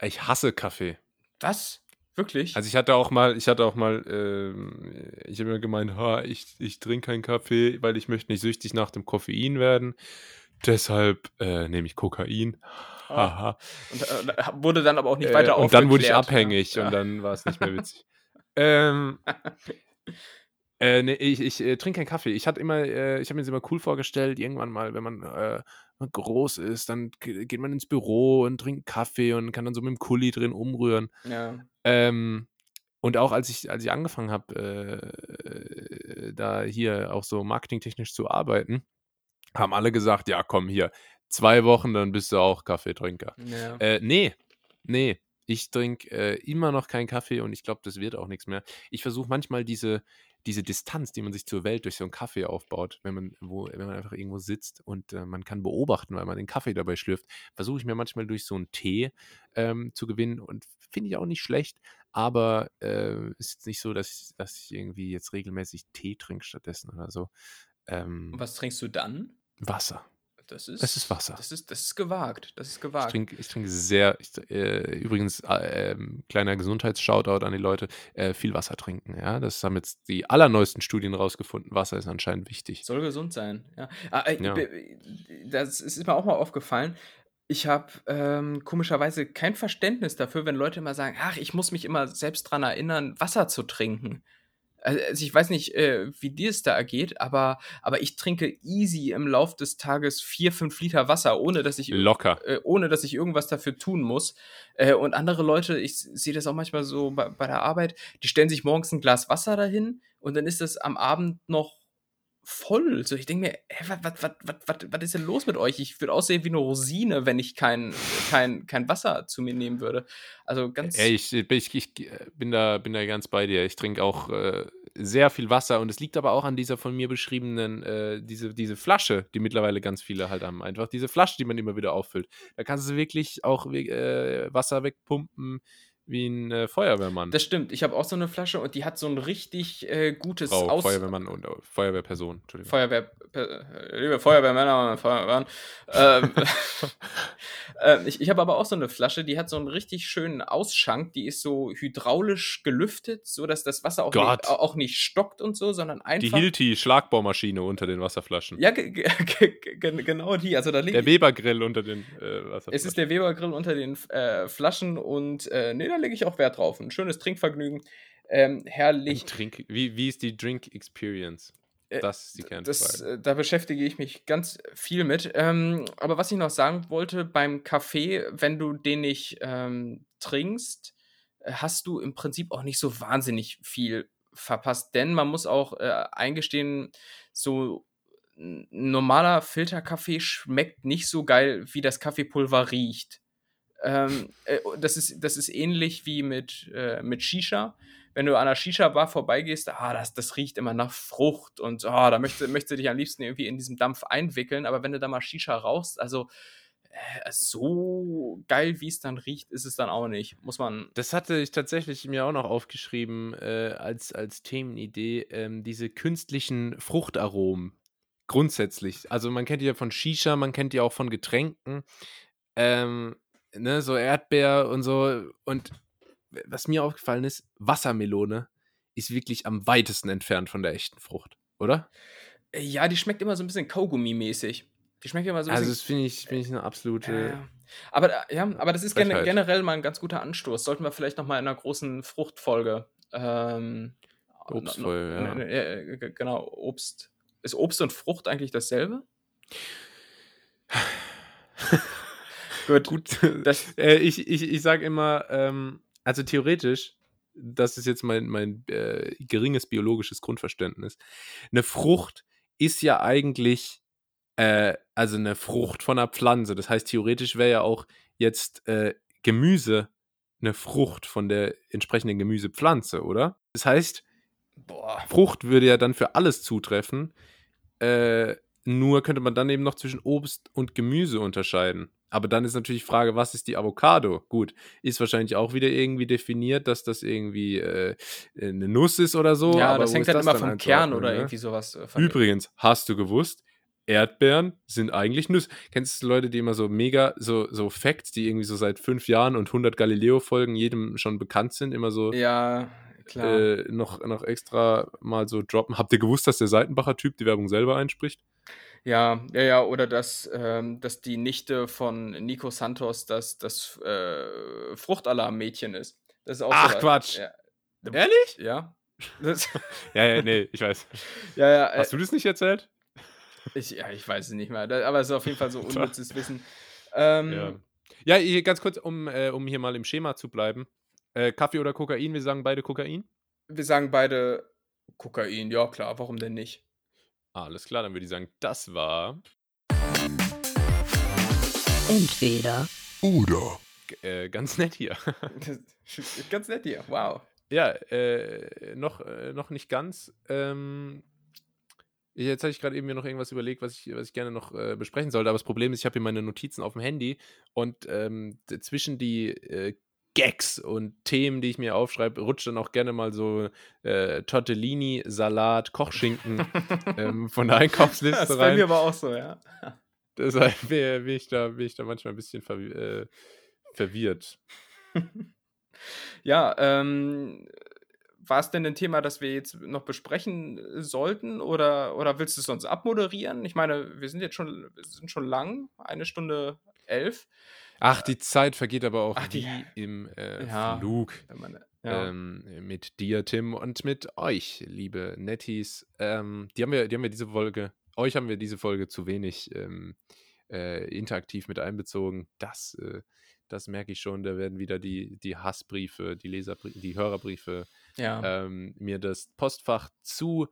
ich hasse Kaffee. Was? Wirklich? Also ich hatte auch mal, ich hatte auch mal, ähm, ich habe mir gemeint, ha, ich, ich trinke keinen Kaffee, weil ich möchte nicht süchtig nach dem Koffein werden. Deshalb äh, nehme ich Kokain. Ah. Haha. und, äh, wurde dann aber auch nicht Äh, weiter und dann wurde ich abhängig ja. und dann war es nicht mehr witzig. Ähm, äh, nee, ich, ich äh, trinke keinen Kaffee. Ich hatte immer, äh, ich habe mir das immer cool vorgestellt, irgendwann mal, wenn man äh, groß ist, dann geht man ins Büro und trinkt Kaffee und kann dann so mit dem Kuli drin umrühren. Ja. Ähm, und auch als ich, als ich angefangen habe, äh, da hier auch so marketingtechnisch zu arbeiten, haben alle gesagt, ja, komm hier, zwei Wochen, dann bist du auch Kaffeetrinker. Ja. Äh, nee, nee. Ich trinke äh, immer noch keinen Kaffee und ich glaube, das wird auch nichts mehr. Ich versuche manchmal diese, diese Distanz, die man sich zur Welt durch so einen Kaffee aufbaut, wenn man, wo, wenn man einfach irgendwo sitzt und äh, man kann beobachten, weil man den Kaffee dabei schlürft, versuche ich mir manchmal durch so einen Tee ähm, zu gewinnen und finde ich auch nicht schlecht, aber äh, ist nicht so, dass ich, dass ich irgendwie jetzt regelmäßig Tee trinke stattdessen oder so. Ähm, Was trinkst du dann? Wasser. Das ist, Es ist Wasser. Das ist, das ist gewagt. Das ist Ich gewagt. trinke, ich trinke sehr, ich, äh, übrigens, äh, ähm, kleiner Gesundheitsshoutout an die Leute, äh, viel Wasser trinken. Ja, das haben jetzt die allerneuesten Studien rausgefunden. Wasser ist anscheinend wichtig. Soll gesund sein, ja. Ah, äh, Ja. Das ist mir auch mal aufgefallen. Ich habe ähm, komischerweise kein Verständnis dafür, wenn Leute immer sagen, ach, ich muss mich immer selbst dran erinnern, Wasser zu trinken. Also also ich weiß nicht, äh, wie dir es da ergeht, aber, aber ich trinke easy im Lauf des Tages vier, fünf Liter Wasser, ohne dass ich Locker. äh, ohne dass ich irgendwas dafür tun muss. Äh, und andere Leute, ich sehe das auch manchmal so bei, bei der Arbeit, die stellen sich morgens ein Glas Wasser dahin und dann ist das am Abend noch voll. So, ich denke mir, was ist denn los mit euch? Ich würde aussehen wie eine Rosine, wenn ich kein, kein, kein Wasser zu mir nehmen würde. Also ganz. Ey, ich, ich, ich bin, da, bin da ganz bei dir. Ich trinke auch äh, sehr viel Wasser und es liegt aber auch an dieser von mir beschriebenen, äh, diese, diese Flasche, die mittlerweile ganz viele halt haben. Einfach diese Flasche, die man immer wieder auffüllt. Da kannst du wirklich auch äh, Wasser wegpumpen wie ein äh, Feuerwehrmann. Das stimmt. Ich habe auch so eine Flasche und die hat so ein richtig äh, gutes Frau, Aus Feuerwehrmann und äh, Feuerwehrperson. Entschuldigung. Feuerwehr, äh, liebe Feuerwehrmänner und Feuerwehrmann. ähm, äh, ich ich habe aber auch so eine Flasche, die hat so einen richtig schönen Ausschank, die ist so hydraulisch gelüftet, so dass das Wasser auch, nicht, auch nicht stockt und so, sondern Die einfach. Hilti Schlagbaumaschine unter den Wasserflaschen. ja, ge- ge- ge- ge- genau die. Also da liegt. Der Weber-Grill unter den äh, Wasserflaschen. Es ist der Weber-Grill unter den äh, Flaschen und äh, nee, da lege ich auch Wert drauf. Ein schönes Trinkvergnügen. Ähm, Ein herrlich. Trink, wie, wie ist die Drink Experience? Äh, Das ist die Das, Kernfrage. äh, da beschäftige ich mich ganz viel mit. Ähm, aber was ich noch sagen wollte, beim Kaffee, wenn du den nicht ähm, trinkst, äh, hast du im Prinzip auch nicht so wahnsinnig viel verpasst. Denn man muss auch äh, eingestehen, so ein normaler Filterkaffee schmeckt nicht so geil, wie das Kaffeepulver riecht. Ähm, äh, das, ist, das ist ähnlich wie mit, äh, mit Shisha. Wenn du an einer Shisha-Bar vorbeigehst, ah, das, das riecht immer nach Frucht und ah, da möchtest du dich am liebsten irgendwie in diesem Dampf einwickeln. Aber wenn du da mal Shisha rauchst, also äh, so geil, wie es dann riecht, ist es dann auch nicht. Muss man. Das hatte ich tatsächlich mir auch noch aufgeschrieben äh, als, als Themenidee, ähm, diese künstlichen Fruchtaromen. Grundsätzlich. Also man kennt die ja von Shisha, man kennt die auch von Getränken. Ähm, ne, so Erdbeer und so. Und was mir aufgefallen ist, Wassermelone ist wirklich am weitesten entfernt von der echten Frucht, oder? Äh, Ja, die schmeckt immer so ein bisschen Kaugummi-mäßig. Die schmeckt immer so ein Also bisschen. das finde ich, find ich eine absolute. Ja. Aber, äh, ja, aber das ist gen generell mal ein ganz guter Anstoß. Sollten wir vielleicht noch mal in einer großen Fruchtfolge. Ähm, Obstfolge, ja. ne- äh, g- genau, Obst. Ist Obst und Frucht eigentlich dasselbe? Gut. Gut, äh, ich, ich, ich sage immer, ähm, also theoretisch, das ist jetzt mein, mein äh, geringes biologisches Grundverständnis, eine Frucht ist ja eigentlich, äh, also eine Frucht von einer Pflanze. Das heißt, theoretisch wäre ja auch jetzt äh, Gemüse eine Frucht von der entsprechenden Gemüsepflanze, oder? Das heißt, Boah. Frucht würde ja dann für alles zutreffen. Äh, nur könnte man dann eben noch zwischen Obst und Gemüse unterscheiden. Aber dann ist natürlich die Frage, was ist die Avocado? Gut, ist wahrscheinlich auch wieder irgendwie definiert, dass das irgendwie äh, eine Nuss ist oder so. ja, aber das hängt ist dann immer vom Kern oder ne? irgendwie sowas. äh, von- Übrigens, hast du gewusst, Erdbeeren sind eigentlich Nüsse. Kennst du Leute, die immer so mega, so, so Facts, die irgendwie so seit fünf Jahren und 100 Galileo-Folgen jedem schon bekannt sind, immer so Ja, klar. äh, noch, noch extra mal so droppen. Habt ihr gewusst, dass der Seitenbacher-Typ die Werbung selber einspricht? Ja, ja, ja, oder dass, ähm, dass die Nichte von Nico Santos das, das äh, Fruchtalarm-Mädchen ist. Das ist auch Ach, sowas. Quatsch. Ja. Ehrlich? Ja. ja, ja, nee, ich weiß. Ja, ja. Hast du das nicht erzählt? Ich, ja, ich weiß es nicht mehr. Aber es ist auf jeden Fall so unnützes Wissen. Ähm, ja. ja, ganz kurz, um, äh, um hier mal im Schema zu bleiben. Äh, Kaffee oder Kokain? Wir sagen beide Kokain. Wir sagen beide Kokain. Ja, klar. Warum denn nicht? Alles klar, dann würde ich sagen, das war. Entweder oder. Äh, ganz nett hier. ganz nett hier, wow. Ja, äh, noch, äh, noch nicht ganz. Ähm, jetzt hatte ich gerade eben mir noch irgendwas überlegt, was ich, was ich gerne noch äh, besprechen sollte. Aber das Problem ist, ich habe hier meine Notizen auf dem Handy und ähm, zwischen die äh, Gags und Themen, die ich mir aufschreibe, rutscht dann auch gerne mal so äh, Tortellini, Salat, Kochschinken ähm, von der Einkaufsliste rein. Das ist bei mir aber auch so, ja. Deshalb bin ich da, bin ich da manchmal ein bisschen verw äh, verwirrt. ja, ähm, war es denn ein Thema, das wir jetzt noch besprechen sollten oder, oder willst du es sonst abmoderieren? Ich meine, wir sind jetzt schon, sind schon lang, eine Stunde elf. Ach, die Zeit vergeht aber auch Ach, die, wie im äh, ja, Flug. Man, ja. ähm, mit dir, Tim, und mit euch, liebe Netties. Ähm, die, haben wir, die haben wir diese Folge, euch haben wir diese Folge zu wenig ähm, äh, interaktiv mit einbezogen. Das, äh, das merke ich schon. Da werden wieder die, die Hassbriefe, die Leserbriefe, die Hörerbriefe ja. Ähm, mir das Postfach zu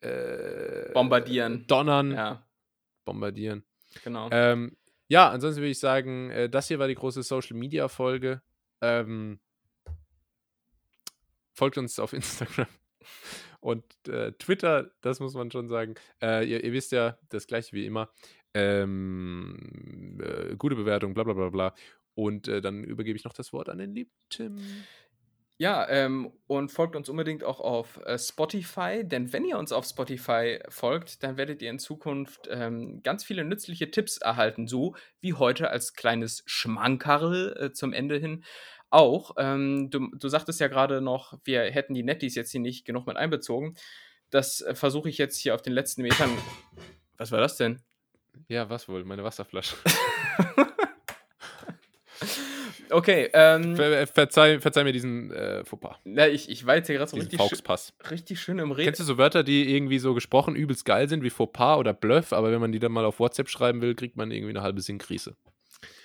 äh, bombardieren. Donnern. Bombardieren. Genau. Ähm, ja, ansonsten würde ich sagen, äh, das hier war die große Social Media Folge. Ähm, folgt uns auf Instagram und äh, Twitter, das muss man schon sagen. Äh, ihr, ihr, wisst ja, das gleiche wie immer. Ähm, äh, gute Bewertung, bla bla bla bla. Und äh, dann übergebe ich noch das Wort an den lieben Tim. Ja, ähm, und folgt uns unbedingt auch auf äh, Spotify, denn wenn ihr uns auf Spotify folgt, dann werdet ihr in Zukunft ähm, ganz viele nützliche Tipps erhalten, so wie heute als kleines Schmankerl äh, zum Ende hin auch. Ähm, du, du sagtest ja gerade noch, wir hätten die Netties jetzt hier nicht genug mit einbezogen. Das äh, versuche ich jetzt hier auf den letzten Metern. Was war das denn? Ja, was wohl? Meine Wasserflasche. Okay, ähm. Ver, verzeih, verzeih mir diesen äh, Fauxpas. Na, ich, ich war jetzt hier gerade so richtig, schön, richtig schön im Reden. Kennst du so Wörter, die irgendwie so gesprochen übelst geil sind, wie Fauxpas oder Bluff, aber wenn man die dann mal auf WhatsApp schreiben will, kriegt man irgendwie eine halbe Sinnkrise.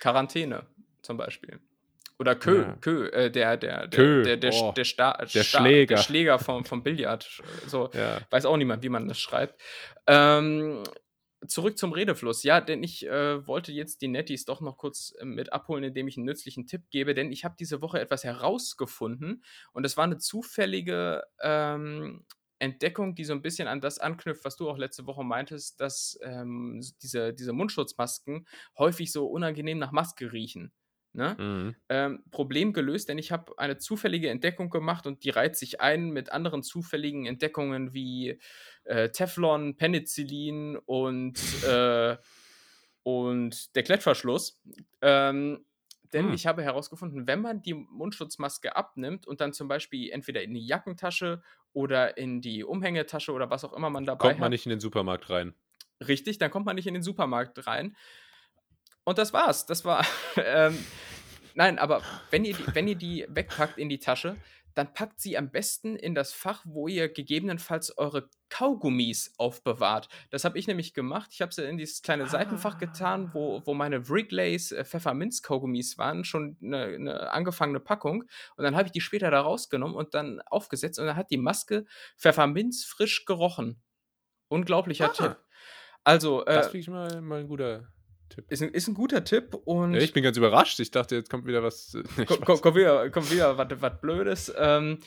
Quarantäne zum Beispiel. Oder Kö, ja. Kö, äh, der, der, der, Kö, der, der, oh. der, Sta der Sta Schläger. Der Schläger vom, vom Billard. So, ja. weiß auch niemand, wie man das schreibt. Ähm, zurück zum Redefluss. Ja, denn ich äh, wollte jetzt die Netties doch noch kurz äh, mit abholen, indem ich einen nützlichen Tipp gebe, denn ich habe diese Woche etwas herausgefunden und es war eine zufällige ähm, Entdeckung, die so ein bisschen an das anknüpft, was du auch letzte Woche meintest, dass ähm, diese, diese Mundschutzmasken häufig so unangenehm nach Maske riechen. Ne? Mhm. Ähm, Problem gelöst, denn ich habe eine zufällige Entdeckung gemacht und die reiht sich ein mit anderen zufälligen Entdeckungen wie äh, Teflon, Penicillin und, äh, und der Klettverschluss. Ähm, denn mhm. ich habe herausgefunden, wenn man die Mundschutzmaske abnimmt und dann zum Beispiel entweder in die Jackentasche oder in die Umhängetasche oder was auch immer man dabei hat. Kommt man hat, nicht in den Supermarkt rein. Richtig, dann kommt man nicht in den Supermarkt rein. Und das war's. Das war. ähm, nein, aber wenn ihr, die, wenn ihr die wegpackt in die Tasche, dann packt sie am besten in das Fach, wo ihr gegebenenfalls eure Kaugummis aufbewahrt. Das habe ich nämlich gemacht. Ich habe sie in dieses kleine Seitenfach getan, wo, wo meine Wrigley's äh, Pfefferminz-Kaugummis waren, schon eine, eine, angefangene Packung. Und dann habe ich die später da rausgenommen und dann aufgesetzt und dann hat die Maske Pfefferminz frisch gerochen. Unglaublicher ah. Tipp. Also, äh, das finde ich mal, mal ein guter Tipp. Ist ein, ist ein guter Tipp und. Ja, ich bin ganz überrascht. Ich dachte, jetzt kommt wieder was. Äh, kommt, kommt, wieder, kommt wieder was, was Blödes. Ähm,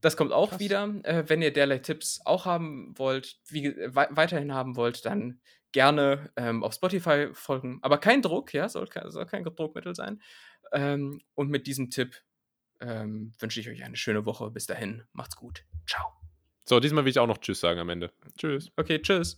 das kommt auch Krass. wieder. Äh, wenn ihr derlei Tipps auch haben wollt, wie, we weiterhin haben wollt, dann gerne ähm, auf Spotify folgen. Aber kein Druck, ja, soll, soll kein Druckmittel sein. Ähm, und mit diesem Tipp ähm, wünsche ich euch eine schöne Woche. Bis dahin, macht's gut. Ciao. So, diesmal will ich auch noch Tschüss sagen am Ende. Tschüss. Okay, tschüss.